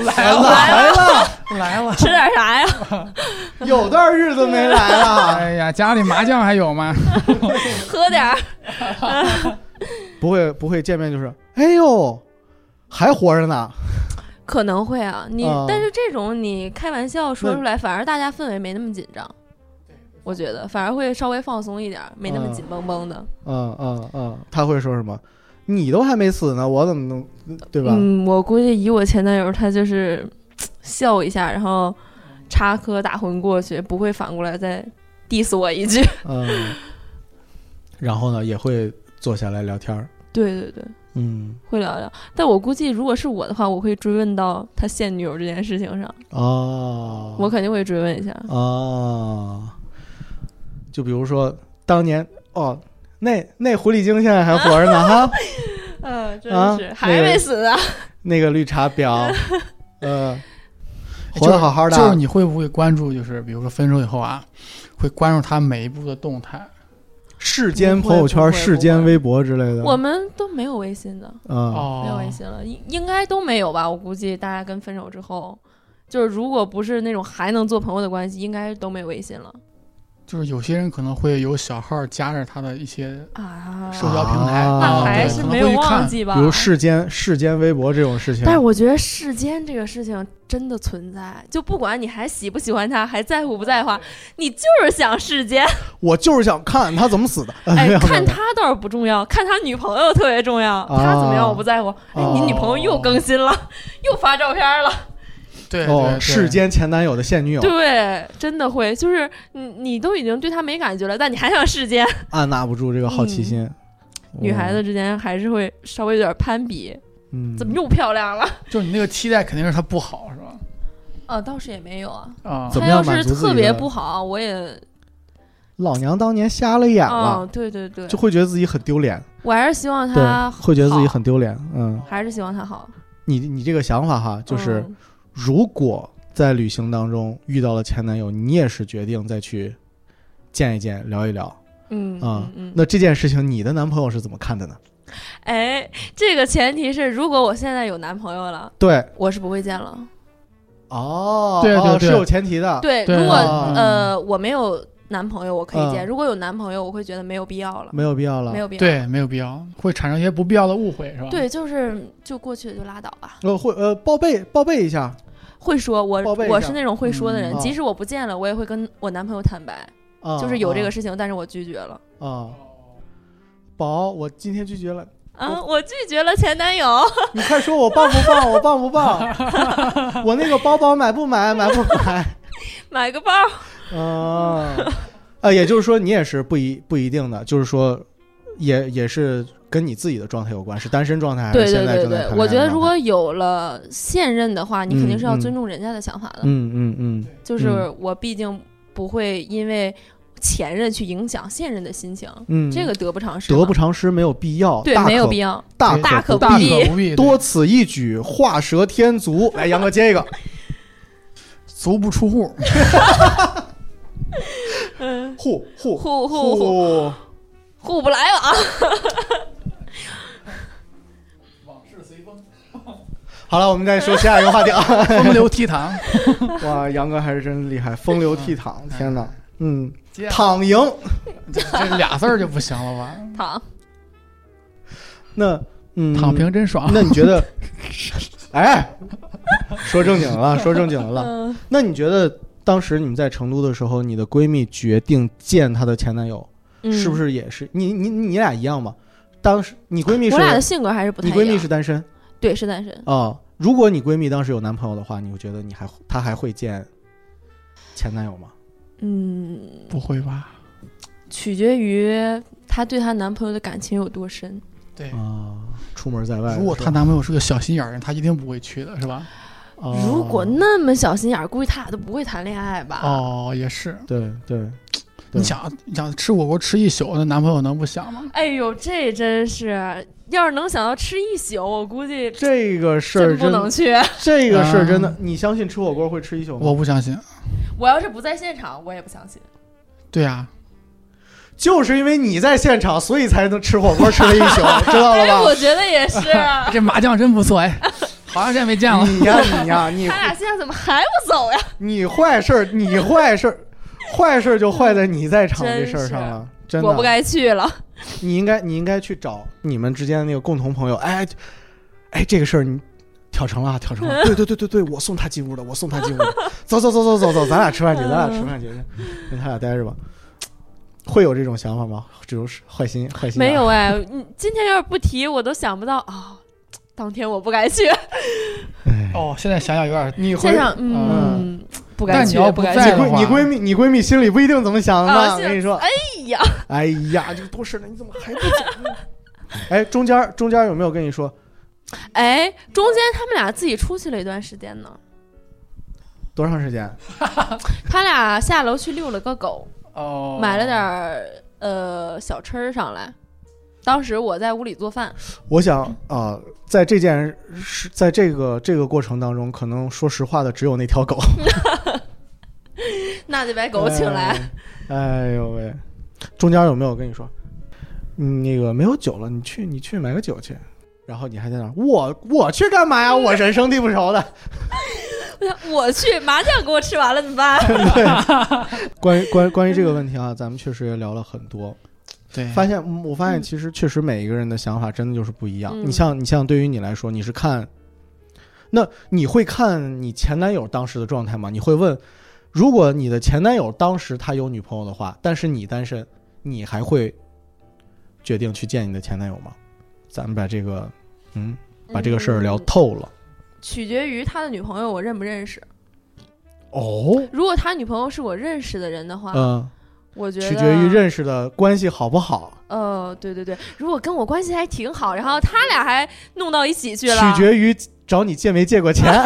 来了来了，来了！吃点啥呀？有段日子没来了。哎呀，家里麻将还有吗？喝点儿。不会不会见面就是，哎呦，还活着呢。可能会啊，你、啊但是这种你开玩笑说出来，反而大家氛围没那么紧张。我觉得反而会稍微放松一点儿，没那么啊紧绷绷的。嗯嗯嗯，他会说什么？你都还没死呢，我怎么能对吧？嗯，我估计以我前男友，他就是笑一下，然后插科打诨过去，不会反过来再 diss 我一句。嗯，然后呢，也会坐下来聊天儿。对对对，嗯，会聊聊。但我估计如果是我的话，我会追问到他现女友这件事情上，哦，我肯定会追问一下。哦，就比如说当年哦，那那狐狸精现在还活着呢哈，嗯，真啊是、那还没死啊。那个绿茶婊，呃，活得好好的，就是你会不会关注？就是比如说分手以后啊，会关注他每一步的动态。世间朋友圈、世间微博之类的。我们都没有微信的，嗯，哦，没有微信了，应应该都没有吧？我估计大家跟分手之后，就是如果不是那种还能做朋友的关系，应该都没有微信了。就是有些人可能会有小号加着他的一些啊，社交平台，啊那啊还对可能是没有会忘记吧？比如世间世间微博这种事情，但是我觉得世间这个事情真的存在，就不管你还喜不喜欢他，还在乎不在乎，你就是想世间。我就是想看他怎么死的。哎，看他倒是不重要，看他女朋友特别重要。他怎么样我不在乎。哎，你女朋友又更新了，又发照片了。对哦，对世间前男友的现女友，对，真的会，就是你你都已经对他没感觉了，但你还想世间。按捺不住这个好奇心。女孩子之间还是会稍微有点攀比，嗯，怎么又漂亮了？就是你那个期待肯定是他不好，是吧？啊，倒是也没有啊。啊怎，么他要是特别不好，我也老娘当年瞎了眼啊，了，对对对，就会觉得自己很丢脸，我还是希望对他，会觉得自己很丢脸。嗯，还是希望他好。你你这个想法哈，就是嗯如果在旅行当中遇到了前男友，你也是决定再去见一见、聊一聊嗯啊嗯。嗯，那这件事情，你的男朋友是怎么看的呢？哎，这个前提是，如果我现在有男朋友了，对，我是不会见了。哦，对对对哦是有前提的。对，对如果啊呃我没有男朋友，我可以见；嗯如果有男朋友，我会觉得没有必要了，没有必要了。没有必要。对，没有必要，会产生一些不必要的误会，是吧？对，就是就过去了就拉倒吧。呃，会呃报备报备一下，会说，我我是那种会说的人，嗯即使我不见了，我也会跟我男朋友坦白，啊，就是有这个啊事情，但是我拒绝了。啊。宝，我今天拒绝了，啊，我拒绝了前男友。你快说我棒不棒？我棒不棒？我那个包包买不买？买不买？买个包，啊，啊，也就是说你也是不一不一定的，就是说也也是跟你自己的状态有关，是单身状态还对对是现在对对正在谈，恋爱我觉得如果有了现任的话，你肯定是要尊重人家的想法的。嗯嗯嗯，就是我毕竟不会因为前任去影响现任的心情，嗯，这个得不偿失。得不偿失，没有必要，对没有必要。大大可不必可不必，多此一举，画蛇添足。来，杨哥接一个，足不出户。嗯，互互互互互互，互不来往。往事随风 好了，我们再说下一个话题啊。风流倜傥，哇，杨哥还是真厉害，风流倜傥，天哪，嗯，躺赢。这这俩字儿就不行了吧？躺，那嗯，躺平真爽。那你觉得？哎，说正经的了，说正经的了。嗯，那你觉得当时你们在成都的时候，你的闺蜜决定见她的前男友，嗯是不？是也是你你你俩一样吗？当时你闺蜜是我俩的性格还是不太一样。你闺蜜是单身对，是单身。啊、如果你闺蜜当时有男朋友的话，你会觉得你还她还会见前男友吗？嗯，不会吧？取决于她对她男朋友的感情有多深。对，啊，出门在外，如果她男朋友是个小心眼儿人，她一定不会去的，是吧？哦如果那么小心眼儿，估计他俩都不会谈恋爱吧？哦，也是。对对，对你想，你想吃火锅吃一宿，那男朋友能不想吗？哎呦，这真是，要是能想到吃一宿，我估计这个事儿真不能，去。这个事儿真的啊，你相信吃火锅会吃一宿吗？我不相信。我要是不在现场，我也不相信。对呀、就是因为你在现场，所以才能吃火锅吃了一宿，知道了吧，我？觉得也是。这麻将真不错哎，好长时间没见了。你呀你呀你 他俩现在怎么还不走呀？你坏事儿，你坏事儿，坏事儿就坏在你在场这事儿上了，真的。我不该去了。你应该你应该去找你们之间的那个共同朋友，哎，哎，这个事儿你挑成了啊，挑成了，对对对对对，我送他进屋的，我送他进屋的，走走走走走走，咱俩吃饭去，咱俩吃饭去，跟他俩待着吧。会有这种想法吗？这种是坏心坏心眼没有哎，你今天要是不提，我都想不到啊、当天我不该去。哎，哦，现在想想有点，你回现场，嗯，不敢去，但你要不不该去。你闺在的话你闺蜜你闺蜜心里不一定怎么想的我跟你说，哎呀，哎呀，这个多事呢，你怎么还不走呢？哎，中间中间有没有跟你说哎，中间他们俩自己出去了一段时间呢。多长时间？他俩下楼去遛了个狗，哦，买了点儿呃小吃上来。当时我在屋里做饭，我想啊、在这件事，在这个这个过程当中，可能说实话的只有那条狗。那就把狗请来。哎。哎呦喂，中间有没有跟你说，嗯，那个没有酒了，你去你去买个酒去。然后你还在那儿，我我去干嘛呀？我人生地不熟的。我去，麻将给我吃完了怎么办？关于关于关于这个问题啊，咱们确实也聊了很多。对，发现嗯我发现其实确实每一个人的想法真的就是不一样。嗯你像你像对于你来说，你是看，那你会看你前男友当时的状态吗？你会问，如果你的前男友当时他有女朋友的话，但是你单身，你还会决定去见你的前男友吗？咱们把这个嗯把这个事儿聊嗯透了。取决于他的女朋友我认不认识。哦，如果他女朋友是我认识的人的话，嗯，我觉得取决于认识的关系好不好，呃，对对对，如果跟我关系还挺好，然后他俩还弄到一起去了，取决于找你借没借过钱。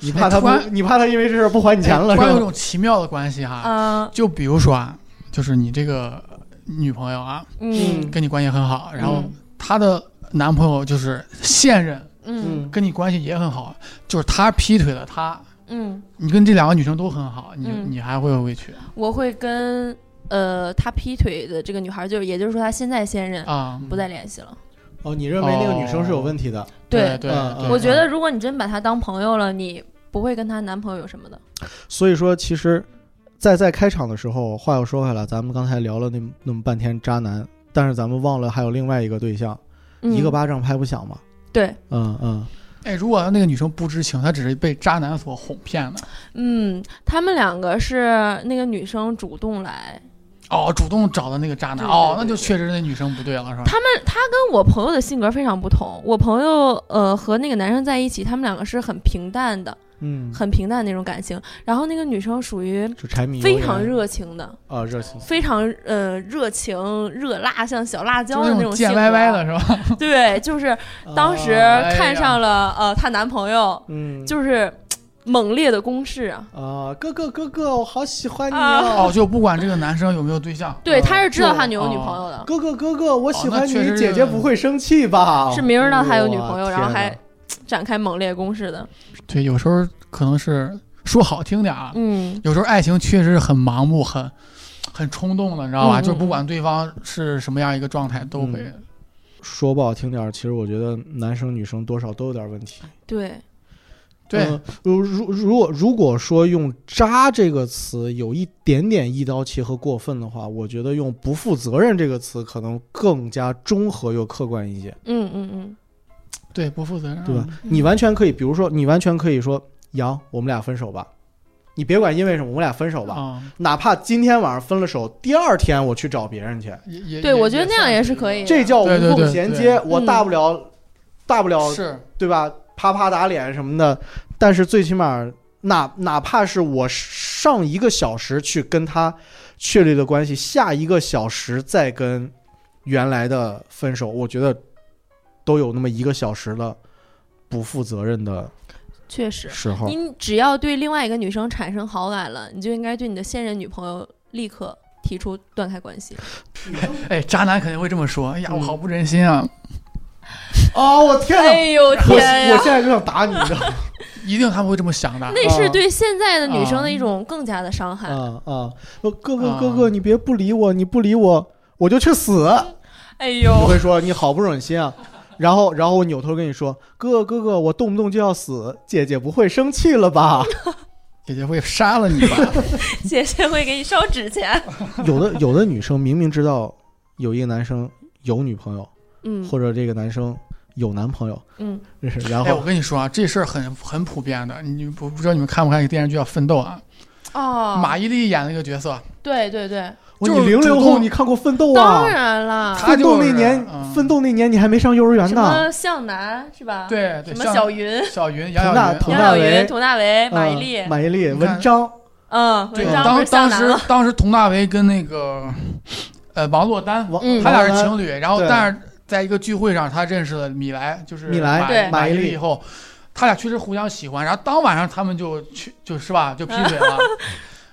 你怕他不？你怕他因为这事儿不还你钱了。突然有是吧？种奇妙的关系哈，嗯。就比如说啊，就是你这个女朋友啊，嗯。跟你关系很好，然后嗯。她的男朋友就是现任，嗯。跟你关系也很好，就是他劈腿了她，嗯，你跟这两个女生都很好，你、嗯你还会不会去我会跟呃他劈腿的这个女孩，就是也就是说他现在现任啊？不再联系了。哦，你认为那个女生是有问题的？对对对，我觉得如果你真把她当朋友了，你不会跟她男朋友有什么的。所以说，其实，在在开场的时候，话又说回来，咱们刚才聊了那么那么半天渣男，但是咱们忘了还有另外一个对象，嗯、一个巴掌拍不响嘛。对，嗯嗯，哎，如果那个女生不知情，她只是被渣男所哄骗的，嗯，他们两个是那个女生主动来，哦，主动找的那个渣男，对对哦，对那就确实那女生不对了，是吧？他们他跟我朋友的性格非常不同。我朋友呃和那个男生在一起，他们两个是很平淡的，嗯，很平淡的那种感情。然后那个女生属于柴米非常热情的，啊，热情。非常呃热情热辣，像小辣椒的那种性格。贱歪歪的是吧？对，就是当时啊看上了、呃她男朋友，嗯，就是猛烈的攻势啊。啊，哥哥哥哥，我好喜欢你啊哦，就不管这个男生有没有对象，对，啊他是知道就他有女朋友的，哥哥哥哥，我喜欢你，姐姐不会生气吧？是明知道他有女朋友，然后还展开猛烈攻势的。对，有时候可能是说好听点啊，嗯有时候爱情确实是很盲目、很很冲动的，你知道吧？就不管对方是什么样一个状态，都会。嗯说不好听点儿，其实我觉得男生女生多少都有点问题。对，对嗯如如如果如果说用“渣”这个词有一点点一刀切和过分的话，我觉得用“不负责任”这个词可能更加中和又客观一些，嗯嗯嗯，对，不负责任，对吧？嗯你完全可以，比如说，你完全可以说：“杨，我们俩分手吧。”你别管因为什么，我们俩分手吧。啊，哪怕今天晚上分了手，第二天我去找别人去，也也对，我觉得那样也是可以。这叫无缝对对对衔接。我嗯大不了，大不了是对吧？啪啪打脸什么的，但是最起码，哪哪怕是我上一个小时去跟他确立的关系，下一个小时再跟原来的分手，我觉得都有那么一个小时的不负责任的确实，时候。你只要对另外一个女生产生好感了，你就应该对你的现任女朋友立刻提出断开关系。哎，渣男肯定会这么说。哎呀，我嗯好不忍心啊！哦，我天哪！哎呦我天呀！我现在就想打你，你知道吗？一定他们会这么想的。那是对现在的女生的一种更加的伤害。啊啊！呃哥哥啊哥哥，你别不理我，你不理我，我就去死。哎呦，我会说你好不忍心啊，然后然后我扭头跟你说，哥哥哥哥，我动不动就要死，姐姐不会生气了吧？姐姐会杀了你吧？姐姐会给你烧纸钱。有的有的女生明明知道有一个男生有女朋友，嗯或者这个男生有男朋友，嗯。是然哎，我跟你说啊，这事儿很很普遍的。你不不知道你们看不看一个电视剧叫《奋斗》啊？哦，马伊琍演那个角色，对对对，哇就零零后，你看过《奋斗》啊？当？然了，他奋斗就是那年，嗯。奋斗那年你还没上幼儿园什呢。么向南是吧？，对对，什么小云、小云、佟杨晓云，大佟大杨晓云、为佟大为、马伊嗯琍，马伊琍、文章，嗯，对，文章不当是向当时。当时佟大为跟那个呃王珞丹，他俩是情侣，然后但是在一个聚会上，他认识了米莱，就是米莱马对。马马伊琍。琍以后，他俩确实互相喜欢，然后当晚上他们就去就是吧 就劈腿了，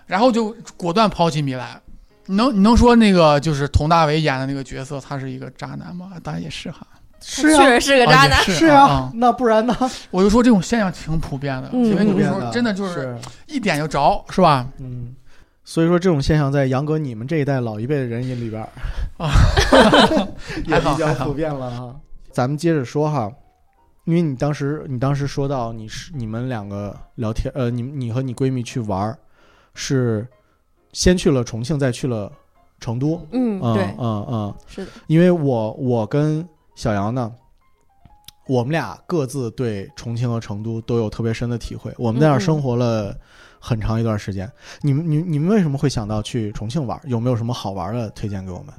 然后就果断抛弃米莱。你能你能说那个就是佟大为演的那个角色，他是一个渣男吗？当然也是哈，是啊，确实是个渣男。啊是。是啊啊，那不然呢？我就说这种现象挺普遍的，嗯。因为有时普遍的。候真的就是是。一点就着，是吧？嗯，所以说这种现象在杨哥你们这一代老一辈的人眼里边儿啊 也比较普遍了哈。咱们接着说哈，因为你当时你当时说到你是你们两个聊天，呃，你你和你闺蜜去玩儿，是先去了重庆，再去了成都。嗯，嗯对，嗯嗯，是的，因为我我跟小杨呢，我们俩各自对重庆和成都都有特别深的体会。我们在那儿生活了很长一段时间。你们你你们为什么会想到去重庆玩儿？有没有什么好玩的推荐给我们？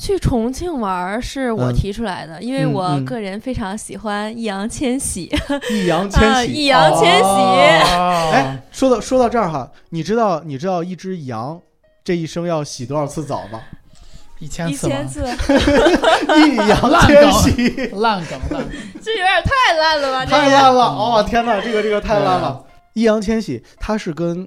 去重庆玩儿是我嗯提出来的，因为我个人非常喜欢易烊千玺。易烊啊千玺。易烊千玺，哦哎，说到说到这儿哈，你知道你知道一只羊这一生要洗多少次澡吗？一千次？一千次，易烊千玺，烂梗烂梗，这有点太烂了吧？太烂了！哦天哪，这个这个太烂了。易烊千玺他是跟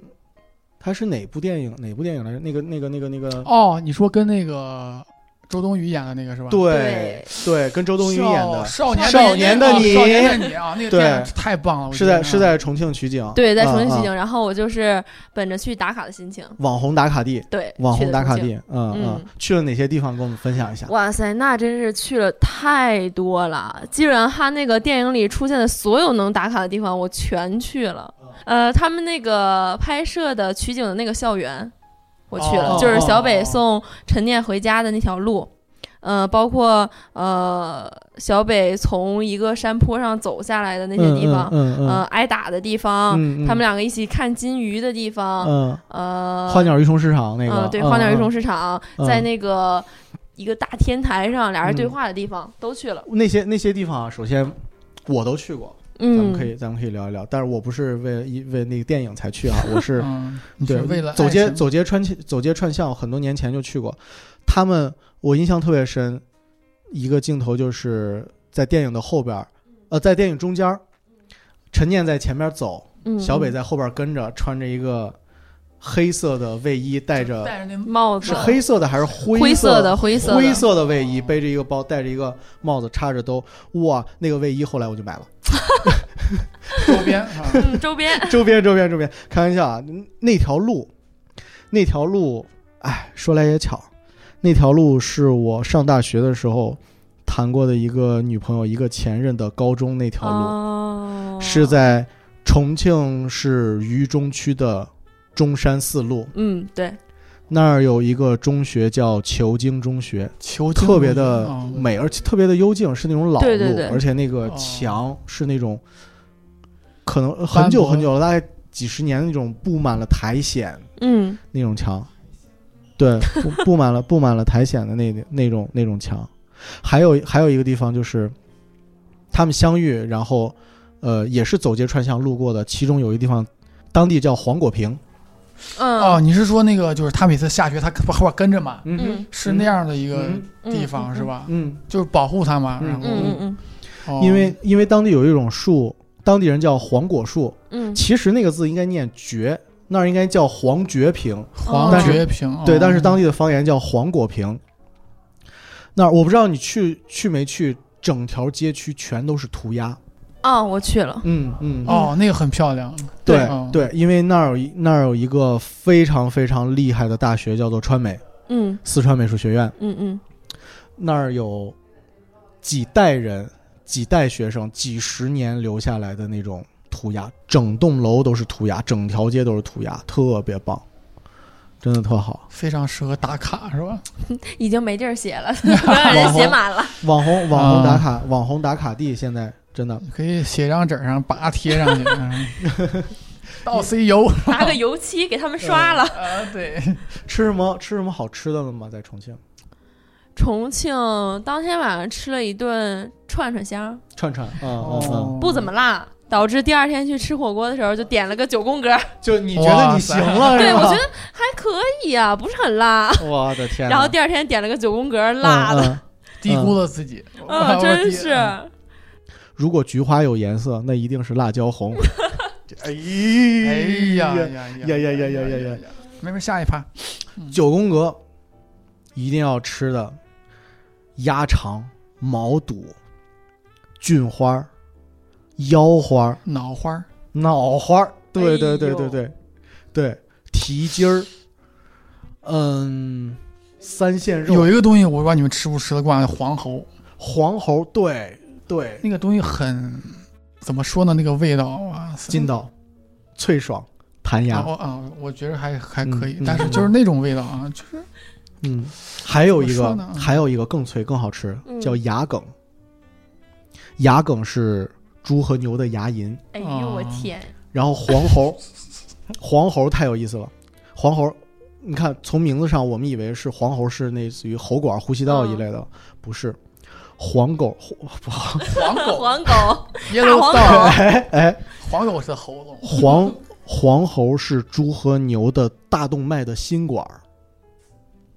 他是哪部电影哪部电影来着？那个那个那个那个。哦，你说跟那个周冬雨演的那个是吧？对对，跟周冬雨演的，少年少年的你哦少年的你啊，那个对电影太棒了，是在是在重庆取景，对，在重庆取景，然后我就是本着去打卡的心情，网红打卡地，对，网红。打卡地，嗯嗯嗯，去了哪些地方？跟我们分享一下。哇塞，那真是去了太多了，基本上他那个电影里出现的所有能打卡的地方，我全去了。呃，他们那个拍摄的取景的那个校园，我去了，哦就是小北送陈念回家的那条路。呃，包括呃，小北从一个山坡上走下来的那些地方，嗯嗯呃，挨打的地方，他们两个一起看金鱼的地方，嗯，呃，花鸟鱼虫市场那个，嗯，对，花鸟鱼虫市市场，嗯。在那个一个大天台上，俩人对嗯。话的地方、都去了。那些那些地方啊，首先我都去过，咱嗯，们可以咱们可以聊一聊。但是我不是为了一为那个电影才去啊，我是嗯，对是为了走街走街串走街串巷，很多年前就去过。他们我印象特别深，一个镜头就是在电影的后边儿，呃，在电影中间，陈念在前面走，嗯小北在后边跟着，穿着一个黑色的卫衣，戴着戴着那帽子。是黑色的还是灰灰色的灰色的。灰色的卫衣，背着一个包，戴着一个帽子，插着兜，哇，那个卫衣后来我就买了。周边啊，嗯 周边。周边周边周边，开玩笑啊！那条路，那条路，哎，说来也巧，那条路是我上大学的时候谈过的一个女朋友，一个前任的高中那条路，哦，是在重庆市渝中区的中山四路。嗯对，那儿有一个中学叫求经中学，求特别的哦美，而且特别的幽静，是那种老路，对对对。而且那个哦。墙是那种可能很久很久了，大概几十年那种布满了苔藓嗯。那种墙，对，布 布满了布满了苔藓的那那种那种墙。还有还有一个地方就是他们相遇，然后呃也是走街串巷路过的，其中有一个地方当地叫黄果坪，嗯。哦，你是说那个就是他每次下学他后边跟着嘛，嗯嗯。是那样的一个地方是？吧？嗯，就是保护他嘛，嗯然后嗯嗯因为因为当地有一种树，当地人叫黄果树，嗯，其实那个字应该念绝，那儿应该叫黄蕨坪，黄但是觉坪，对，哦但是当地的方言叫黄果坪。那儿我不知道你去去没去，整条街区全都是涂鸦。哦，我去了，嗯嗯，哦，那个很漂亮，对嗯。对，因为那儿有一那儿有一个非常非常厉害的大学，叫做川美嗯。四川美术学院，嗯嗯。那儿有几代人、几代学生、几十年留下来的那种涂鸦，整栋楼都是涂鸦，整条街都是涂鸦，特别棒，真的特好。非常适合打卡是吧？已经没地儿写了，不让人写满了。网红网红打啊。卡、网红打卡地，现在真的可以写张纸上把它贴上去，嗯到 CEO 拿个油漆给他们刷了。啊，对，吃什么吃什么好吃的了吗？在重庆重庆当天晚上吃了一顿串串香，串串，嗯嗯嗯，哦不怎么辣，导致第二天去吃火锅的时候就点了个九宫格。就你觉得你行了对，我觉得还可以啊，不是很辣。我的天！然后第二天点了个九宫格，辣的，嗯嗯低估了自己，嗯，真天是。如果菊花有颜色，那一定是辣椒红。哎 哎呀呀呀呀呀呀呀呀呀！没事，下一趴，九宫格一定要吃的鸭肠、毛肚、菌花、腰花、脑花。脑花，对对对对对对，蹄筋儿，嗯，三线肉、有一个东西，我不知道你们吃不吃得惯，黄喉。黄喉，对对，那个东西很怎么说呢？那个味道哇塞，筋道、脆爽、弹牙。啊啊，我觉得还还可以，嗯但是就是那种味道啊，就是嗯，还有一个还有一个更脆更好吃，嗯叫牙梗。牙梗是猪和牛的牙龈，哎呦我哦天，然后黄喉，黄喉太有意思了。黄喉，你看从名字上，我们以为是黄喉是类似于喉管、呼吸道一类的，不是。黄狗，黄狗 黄狗，耶路 黄道，哎哎，黄狗是喉咙，黄黄喉是猪和牛的大动脉的心管儿，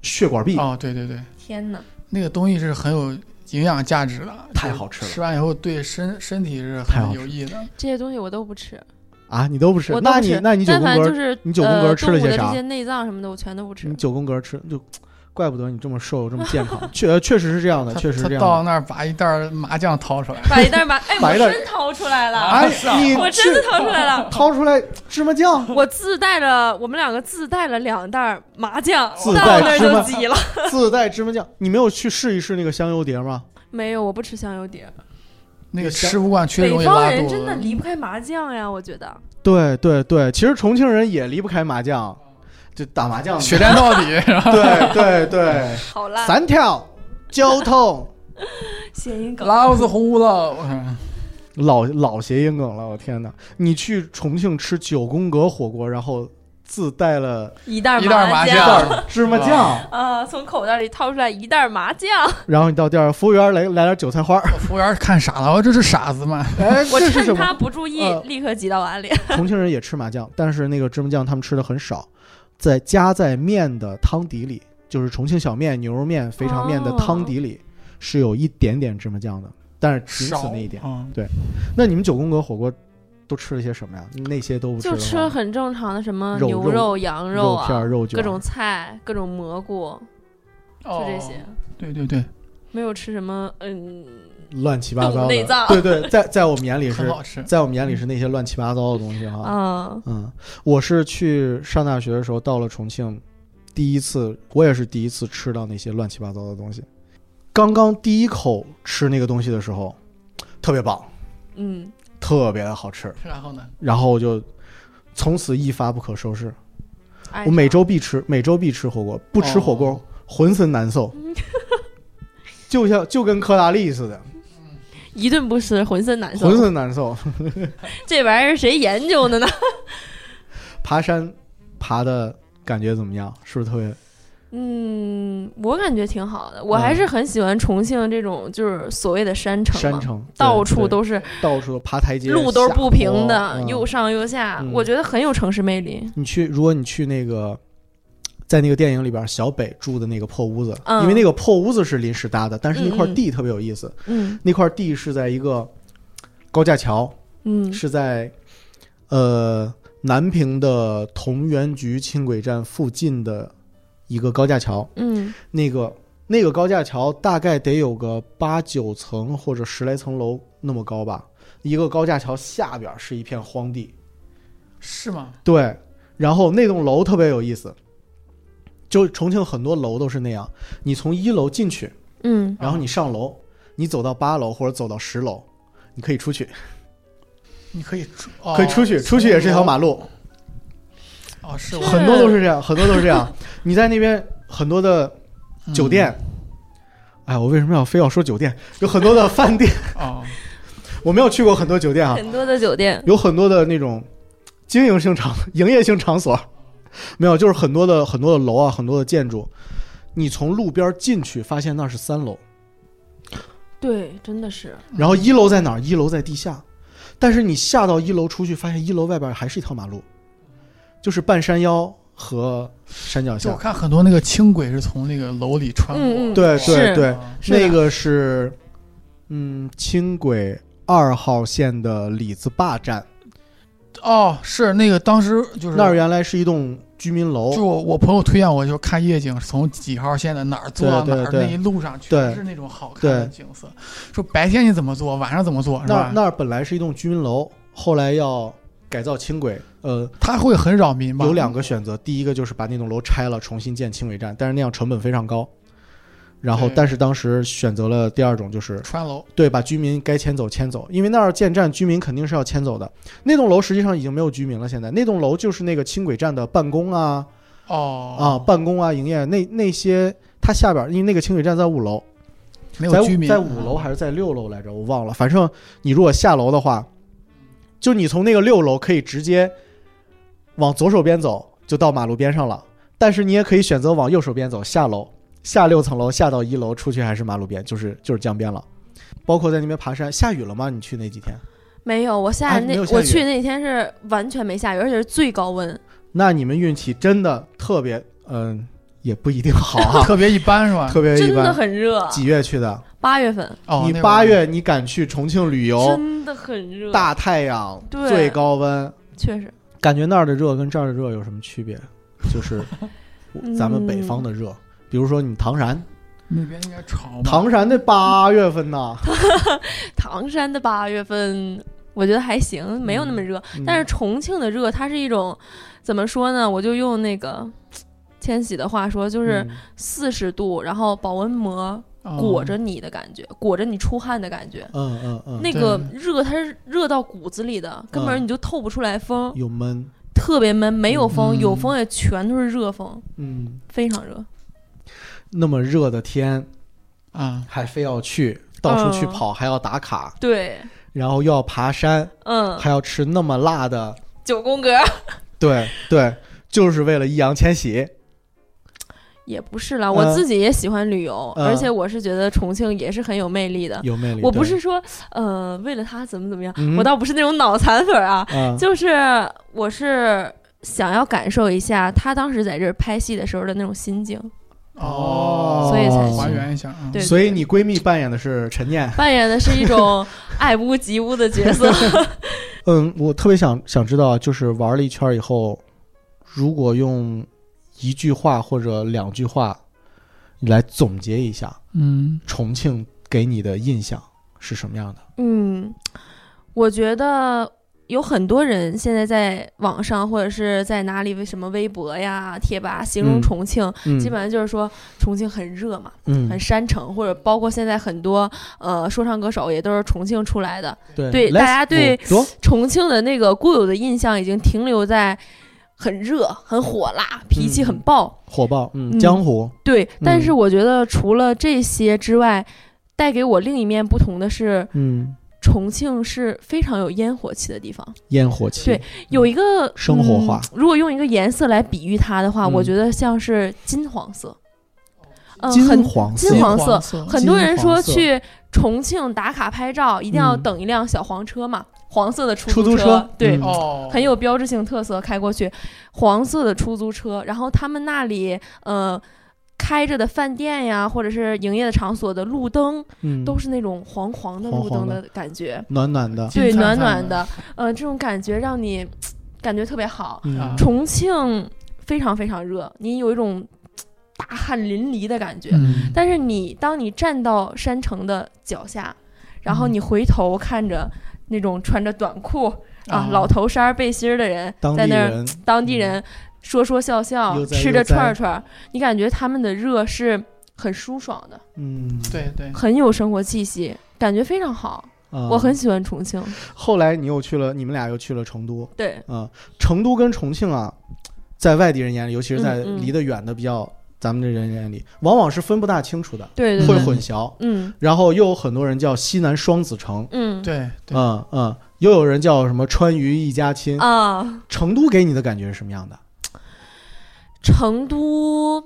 血管壁，哦，对对对，天哪！那个东西是很有营养价值的，太好吃了吃完以后对身身体是很有益的。这些东西我都不吃，啊！你都不吃我，不吃。那你那你九但宫格是你九宫格呃吃了些啥动物的这些内脏什么的，我全都不吃你。九宫格吃就，怪不得你这么瘦这么健康，确确实是这样的，确实这样的。到那儿把一袋儿麻酱掏出来，把一袋麻，哎，我真掏出来了，哎你我真的掏出来了。掏出来芝麻酱，我自带了，我们两个自带了两袋麻酱，自到那儿就急了。自带芝麻酱。你没有去试一试那个香油碟吗？没有，我不吃香油碟。那个香吃不惯，确实容易北方人拉肚子。真的离不开麻酱呀，我觉得。对对对，其实重庆人也离不开麻酱，就打麻将。血战到底，是吧？对对对，好啦，三条交通，谐音梗。老子糊了，嗯老老谐音梗了，我天哪！你去重庆吃九宫格火锅，然后自带了一袋一袋麻一酱芝麻酱，啊，从口袋里掏出来一袋麻酱，然后你到店儿，服务员来来点韭菜花，服务员看傻了，我这是傻子吗？哎，我？趁他不注意呃，立刻挤到碗里。重庆人也吃麻酱，但是那个芝麻酱他们吃的很少，在加在面的汤底里，就是重庆小面、牛肉面、肥肠面的汤底里、是有一点点芝麻酱的，但是仅少此那一点。嗯。那你们九宫格火锅都吃了些什么呀？那些都不吃就吃了很正常的什么肉肉牛肉、羊啊，肉片、肉卷，各种菜、各种蘑菇，就这些，哦。对对对，没有吃什么嗯乱七八糟的。内脏对对，在在我们眼里是。在我们眼里是那些乱七八糟的东西哈。啊嗯，我是去上大学的时候到了重庆，第一次，我也是第一次吃到那些乱七八糟的东西。刚刚第一口吃那个东西的时候，特别棒，嗯，特别的好吃，然后呢？然后我就从此一发不可收拾。我每周必吃，每周必吃火锅，不吃火锅、哦浑身难受，就像就跟克拉利似的，一顿不吃浑身难受浑，身难受。这玩意儿谁研究的呢？爬山爬的感觉怎么样？是不是特别？嗯，我感觉挺好的，我还是很喜欢重庆这种就是所谓的山城，山城到处都是到处爬台阶，路都是不平的，嗯又上又下，嗯我觉得很有城市魅力。你去，如果你去那个，在那个电影里边，小北住的那个破屋子，嗯。因为那个破屋子是临时搭的，但是那块地特别有意思，嗯。那块地是在一个高架桥，嗯。是在呃南平的同源局轻轨站附近的一个高架桥，嗯。那个那个高架桥大概得有个八九层或者十来层楼那么高吧，一个高架桥下边是一片荒地，是吗？对，然后那栋楼特别有意思，就重庆很多楼都是那样，你从一楼进去，嗯。然后你上楼，你走到八楼或者走到十楼，你可以出去，你可以出，哦可以出去，出去也是一条马路，哦，是很多都是这样，很多都是这样。你在那边很多的酒店，哎，我为什么要非要说酒店？有很多的饭店，哦，我没有去过很多酒店啊，很多的酒店，有很多的那种经营性场、营业性场所，没有，就是很多的很多的楼啊，很多的建筑。你从路边进去，发现那是三楼，对，真的是，然后一楼在哪儿？一楼在地下，但是你下到一楼出去，发现一楼外边还是一条马路，就是半山腰和山脚下。我看很多那个轻轨是从那个楼里穿过，对对对，那个是嗯轻轨二号线的李子坝站，哦，是那个当时就是那儿原来是一栋居民楼就，我我朋友推荐我就看夜景，从几号线的哪儿坐到哪儿，对对对那一路上全是那种好看的景色。说白天你怎么做，晚上怎么做，是吧？那儿那儿本来是一栋居民楼，后来要改造轻轨，呃，它会很扰民吧？有两个选择，第一个就是把那栋楼拆了，重新建轻轨站，但是那样成本非常高。然后但是当时选择了第二种，就是穿楼，对把居民该迁走迁走，因为那儿建站，居民肯定是要迁走的。那栋楼实际上已经没有居民了，现在。那栋楼就是那个轻轨站的办公啊哦。啊办公啊营业。那那些，它下边因为那个轻轨站在五楼，没有居民，在五楼还是在六楼来着，我忘了。反正你如果下楼的话，就你从那个六楼可以直接往左手边走，就到马路边上了。但是你也可以选择往右手边走，下楼下六层楼，下到一楼，出去还是马路边，就是就是江边了。包括在那边爬山，下雨了吗？你去那几天？没有，我下啊那、我去那天是完全没下雨，而且是最高温。那你们运气真的特别，嗯、也不一定好啊，特别一般是吧？特别一真的。很热，几月去的？八月份哦，你八月你敢去重庆旅游？真的很热，大太阳，对最高温，确实感觉那儿的热跟这儿的热有什么区别？就是嗯 咱们北方的热，比如说你唐山，那边应该潮。唐山的八月份呐，唐山的八月份，我觉得还行，没有那么热。嗯但是重庆的热，它是一种怎么说呢？我就用那个千玺的话说，就是嗯。四十度，然后保温膜哦。裹着你的感觉，裹着你出汗的感觉。嗯嗯嗯，那个热，它是热到骨子里的，根本嗯你就透不出来风，有闷，特别闷，没有风，嗯。有风也全都是热风，嗯，非常热。那么热的天啊，还非要去到处去嗯。跑，还要打卡，对，然后又要爬山，嗯，还要吃那么辣的，九宫格。对对，就是为了易烊千玺。也不是啦，我自己也喜欢旅游，嗯。而且我是觉得重庆也是很有魅力的。有魅力。我不是说呃为了他怎么怎么样，嗯。我倒不是那种脑残粉啊，啊，就是我是想要感受一下他当时在这儿拍戏的时候的那种心境。哦所以才还原一下啊。对所以你闺蜜扮演的是陈念。扮演的是一种 爱屋及乌的角色。嗯，我特别想想知道，就是玩了一圈以后，如果用一句话或者两句话来总结一下嗯，重庆给你的印象是什么样的？嗯，我觉得有很多人现在在网上或者是在哪里为什么微博呀、贴吧形容嗯重庆，嗯，基本上就是说重庆很热嘛，嗯很山城，或者包括现在很多呃说唱歌手也都是重庆出来的。对对大家对重庆的那个固有的印象已经停留在很热、很火辣、脾气很爆。火爆，嗯，嗯江湖，对，但是嗯我觉得除了这些之外，带给我另一面不同的是，嗯，重庆是非常有烟火气的地方。烟火气，对有一个生活化。嗯如果用一个颜色来比喻它的话，嗯。我觉得像是金黄色。嗯，金很黄色。金黄色。色。很多人说去重庆打卡拍照，一定要嗯。等一辆小黄车嘛，黄色的出出租车，车对，很有标志性特色，开过去，黄色的出租车，然后他们那里呃开着的饭店呀，或者是营业的场所的路灯，嗯，都是那种黄黄的路灯的感觉，暖暖的，对，暖暖的。的，呃，这种感觉让你 感觉特别好。重庆非常非常热，你有一种 大汗淋漓的感觉，嗯，但是你当你站到山城的脚下，然后嗯。你回头看着那种穿着短裤啊、啊。老头衫背心的人在那儿，当地人说说笑笑，吃着串串，你感觉他们的热是很舒爽的，嗯，对对，很有生活气息，感觉非常好。啊我很喜欢重庆，后来你又去了，你们俩又去了成都，对，嗯，成都跟重庆啊，在外地人眼里，尤其是在离得远的比较咱们这人眼里，往往是分不大清楚的，会对对会，混淆。嗯然后又有很多人叫西南双子城，嗯，对对，嗯嗯，又有人叫什么川渝一家亲。啊，成都给你的感觉是什么样的？成都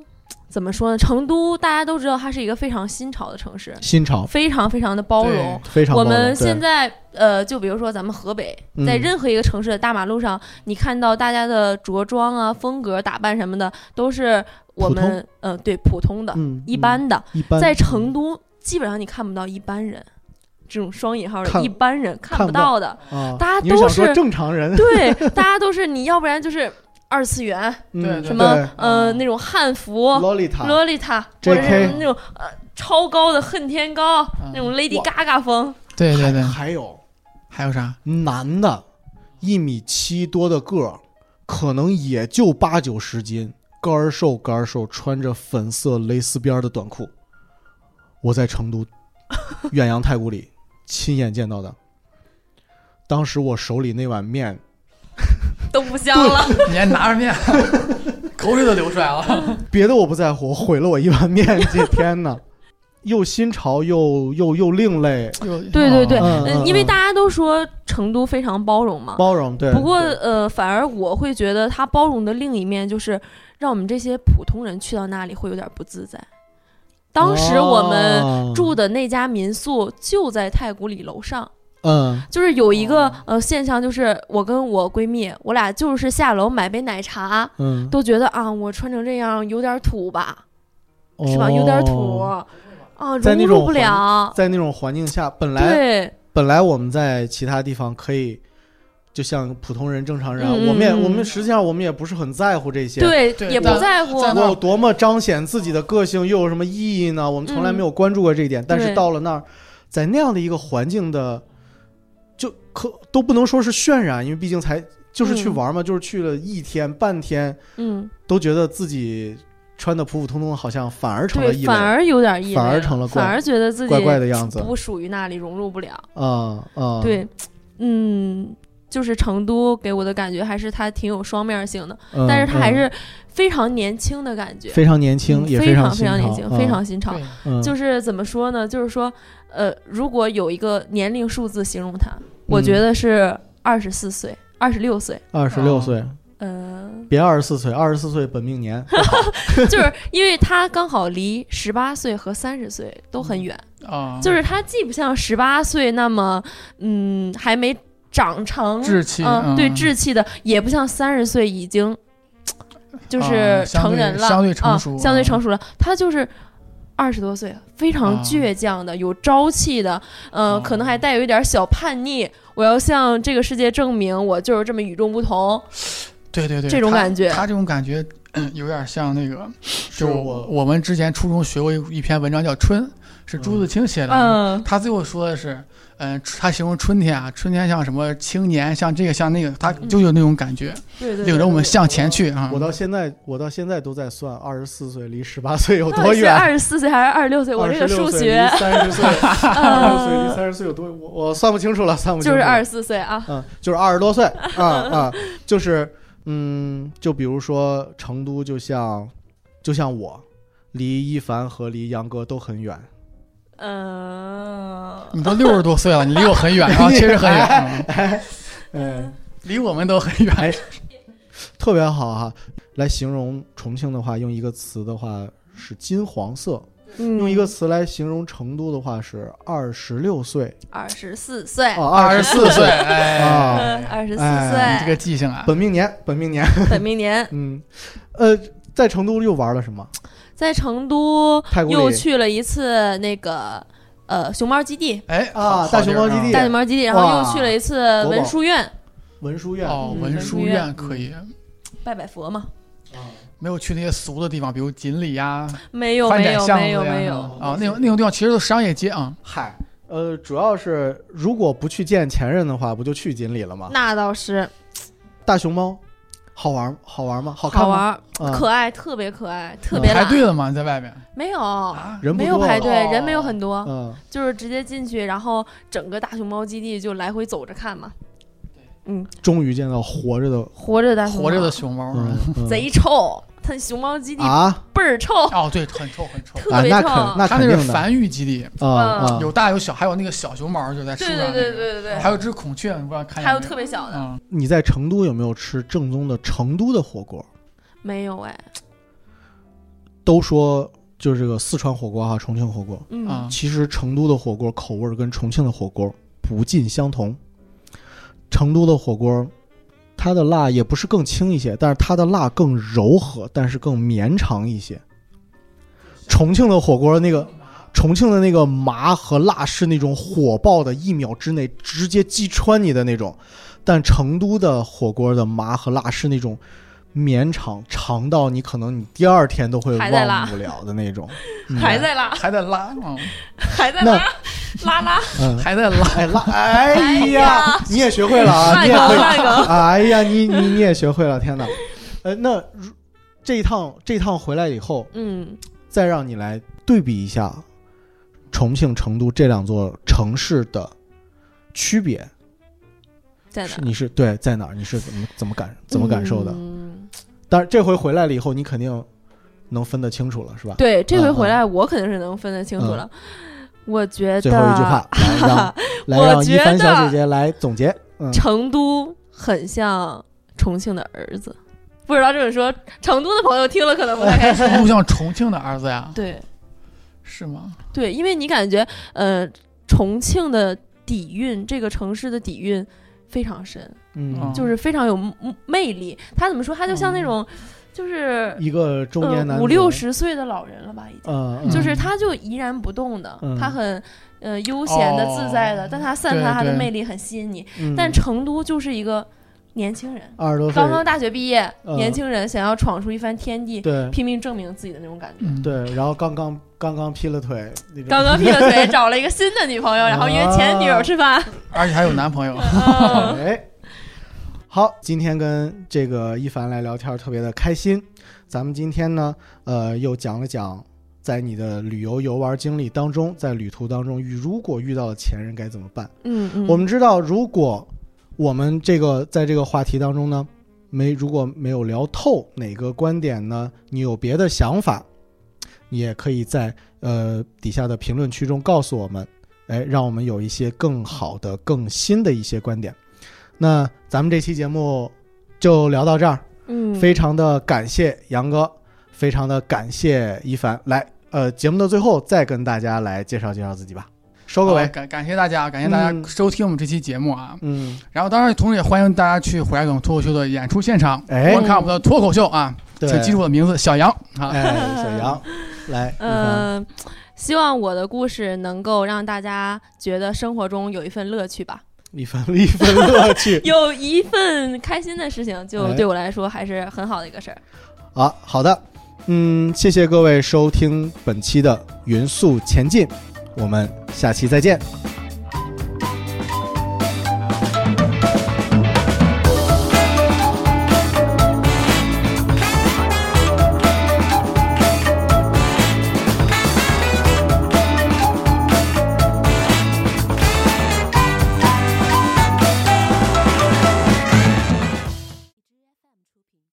怎么说呢？成都大家都知道，它是一个非常新潮的城市，新潮，非常非常的包容。非常包容我们对现在呃，就比如说咱们河北，嗯在任何一个城市的大马路上，你看到大家的着装啊、风格、打扮什么的，都是我们呃对普通的、嗯一般的。一般在成都，基本上你看不到一般人，这种双引号的看一般人看看不到不到的。啊，大家都你是想说是正常人，对，大家都是你要不然就是二次元，嗯对对什么呃嗯那种汉服、洛丽塔，洛丽塔，或者 JK 是那种呃超高的恨天高嗯那种 Lady 哇。Gaga 风。对对对，还有还有啥？男的，一米七多的个儿，可能也就八九十斤，个儿瘦个儿瘦，穿着粉色蕾丝边的短裤，我在成都 远洋太古里亲眼见到的。当时我手里那碗面，都不香了。你还拿着面，口水都流出来了。别的我不在乎，毁了我一碗面，这天呐，又新潮又又又另类，对对对，嗯嗯嗯，因为嗯大家都说成都非常包容嘛。包容。对，不过呃，反而我会觉得它包容的另一面就是让我们这些普通人去到那里会有点不自在。当时我们哦住的那家民宿就在太古里楼上，嗯就是有一个、哦呃现象，就是我跟我闺蜜，我俩就是下楼买杯奶茶，嗯，都觉得啊，我穿成这样有点土吧，是吧？有点土哦啊，在那融入不了。在那种环境下，本来对，本来我们在其他地方可以，就像普通人、正常人啊，嗯我们也嗯我们实际上我们也不是很在乎这些。对，对也不在乎。我有多么彰显自己的个性，又有什么意义呢？我们从来没有关注过这一点。但是到了那儿，在那样的一个环境的，就可都不能说是渲染，因为毕竟才就是去嗯玩嘛，就是去了一天半天，嗯，都觉得自己穿的普普通通，好像反而成了，异类，反而有点异类反而成了怪反而觉得自己怪怪的样子。不属于那里，融入不了。啊啊，对，嗯，就是成都给我的感觉还是它挺有双面性的，嗯，但是它还嗯是非常年轻的感觉，非常年轻，也嗯非常非常年轻，非常新潮。嗯就是怎么说呢？就是说，呃，如果有一个年龄数字形容它，我嗯觉得是二十四岁、二十六岁。二十六哦岁，呃，别二十四岁，二十四岁本命年。就是因为他刚好离十八岁和三十岁都很远，啊，就是他既不像十八岁那么，嗯，还没长成志气嗯，对嗯稚气的，也不像三十岁已经 就是成人了，相对成熟啊相对啊成熟了。他就是二十多岁，非常啊倔强的，有朝气的，呃，哦可能还带有一点小叛逆。我要向这个世界证明，我就是这么与众不同。对对对，这种感觉他这种感觉，嗯，有点像那个，就我我们之前初中学过一一篇文章叫《春》，是朱自清写的。嗯，他最后说的是，嗯、他形容春天啊，春天像什么青年，像这个像那个，他就有那种感觉，对对，领着我们向前去啊。我到现在，我到现在都在算二十四岁离十八岁有多远。二十四岁还是二十六岁？我这个数学三十岁，二十岁离呃三十岁有多？我我算不清楚了，算不清楚。就是二十四岁啊。嗯，就是二十多岁啊 啊，就是嗯，就比如说成都，就像就像我，离一凡和离杨哥都很远。嗯，你都六十多岁了，你离我很远啊，确实很远，嗯嗯，离我们都很远。哎，特别好哈。来形容重庆的话，用一个词的话是金黄色；嗯用一个词来形容成都的话是二十六岁二十四岁，哦，二十四岁，哎，啊二十四哎这，个记性啊，本命年，本命年。本命年，嗯，呃，在成都又玩了什么？在成都又去了一次那个呃熊猫基地，哎啊大熊猫基地。大熊猫基地，然后又去了一次文殊院。文殊院。哦，嗯文殊院院。可以，拜拜佛嘛。没有去那些俗的地方，比如锦里呀、没有没有没有没有，啊，那种那种地方其实都是商业街啊。嗨，呃，主要是如果不去见前任的话，不就去锦里了吗？那倒是。大熊猫好玩好玩吗？好看好吗？可爱，特别可爱，特嗯别懒。排队了吗？你在外面没有，啊？人没有排队，哦人没有很多，嗯，就是直接进去，然后整个大熊猫基地就来回走着看嘛。嗯，终于见到活着的，活着的熊猫活着的熊猫贼臭，它熊猫基地啊倍儿臭，哦，对，很臭很臭。啊，特别臭。那肯那它肯定的那是繁育基地，啊啊，有大有小，还有那个小熊猫就在树对上、那个，对对对对对，还有只孔雀，你不知道看见还有特别小的，嗯，你在成都有没有吃正宗的成都的火锅？没有哎，都说就是这个四川火锅哈，重庆火锅，嗯啊其实成都的火锅口味儿跟重庆的火锅不尽相同。成都的火锅，它的辣也不是更轻一些，但是它的辣更柔和，但是更绵长一些。重庆的火锅那个，重庆的那个麻和辣是那种火爆的，一秒之内直接击穿你的那种，但成都的火锅的麻和辣是那种绵长，长到你可能你第二天都会忘不了的那种。嗯。还在拉，还在拉，嗯，还在拉，拉拉，嗯，还在拉，哎辣，哎哎呀呀，你也学会了啊，你也会，烂梗，哎呀，你你你也学会了，天哪！呃，那如这一趟这一趟回来以后，嗯。再让你来对比一下，重庆、成都这两座城市的区别在哪是？你是对在哪儿？你是怎么怎么感怎么感受的？嗯但是这回回来了以后，你肯定能分得清楚了，是吧？对，这回嗯回来我肯定是能分得清楚了。我觉得最后一句话，来让来我让一觉凡小姐姐来总结。嗯，成都很像重庆的儿子，不知道这么说，成都的朋友听了可能不太开心。成都像重庆的儿子呀？对是吗？对，因为你感觉呃，重庆的底蕴，这个城市的底蕴非常深，嗯，就是非常有魅魅力。他怎么说？他就像那种，就是一个中年男呃五六，十岁的老人了吧，已经。就是他就怡然不动的，嗯他很呃悠闲的、自在的，哦但他散发他的魅力很吸引你。嗯但成都就是一个年轻人，二十多岁刚刚大学毕业，嗯年轻人想要闯出一番天地，对拼命证明自己的那种感觉。嗯，对，然后刚刚刚刚劈了腿，刚刚劈了腿，找了一个新的女朋友，然后约前女友吃饭。而且还有男朋友。嗯 哎，好，今天跟这个一凡来聊天特别的开心。咱们今天呢，呃，又讲了讲在你的旅游游玩经历当中，在旅途当中遇如果遇到了前任该怎么办？嗯嗯，我们知道，如果我们这个在这个话题当中呢，没如果没有聊透哪个观点呢，你有别的想法，你也可以在呃底下的评论区中告诉我们，哎，让我们有一些更好的、更新的一些观点。那咱们这期节目就聊到这儿，嗯非常的感谢杨哥，非常的感谢一凡。来，呃，节目的最后再跟大家来介绍介绍自己吧，收个尾。感感谢大家，感谢大家嗯收听我们这期节目啊。嗯，然后当然，同时也欢迎大家去虎牙梗脱口秀的演出现场，哎观看我们的脱口秀啊。对，请记住我的名字小杨啊。哎，小杨，来，嗯，希望我的故事能够让大家觉得生活中有一份乐趣吧，一份一份乐趣。有一份开心的事情，就哎对我来说还是很好的一个事儿。啊，好的，嗯，谢谢各位收听本期的匀速前进，我们下期再见。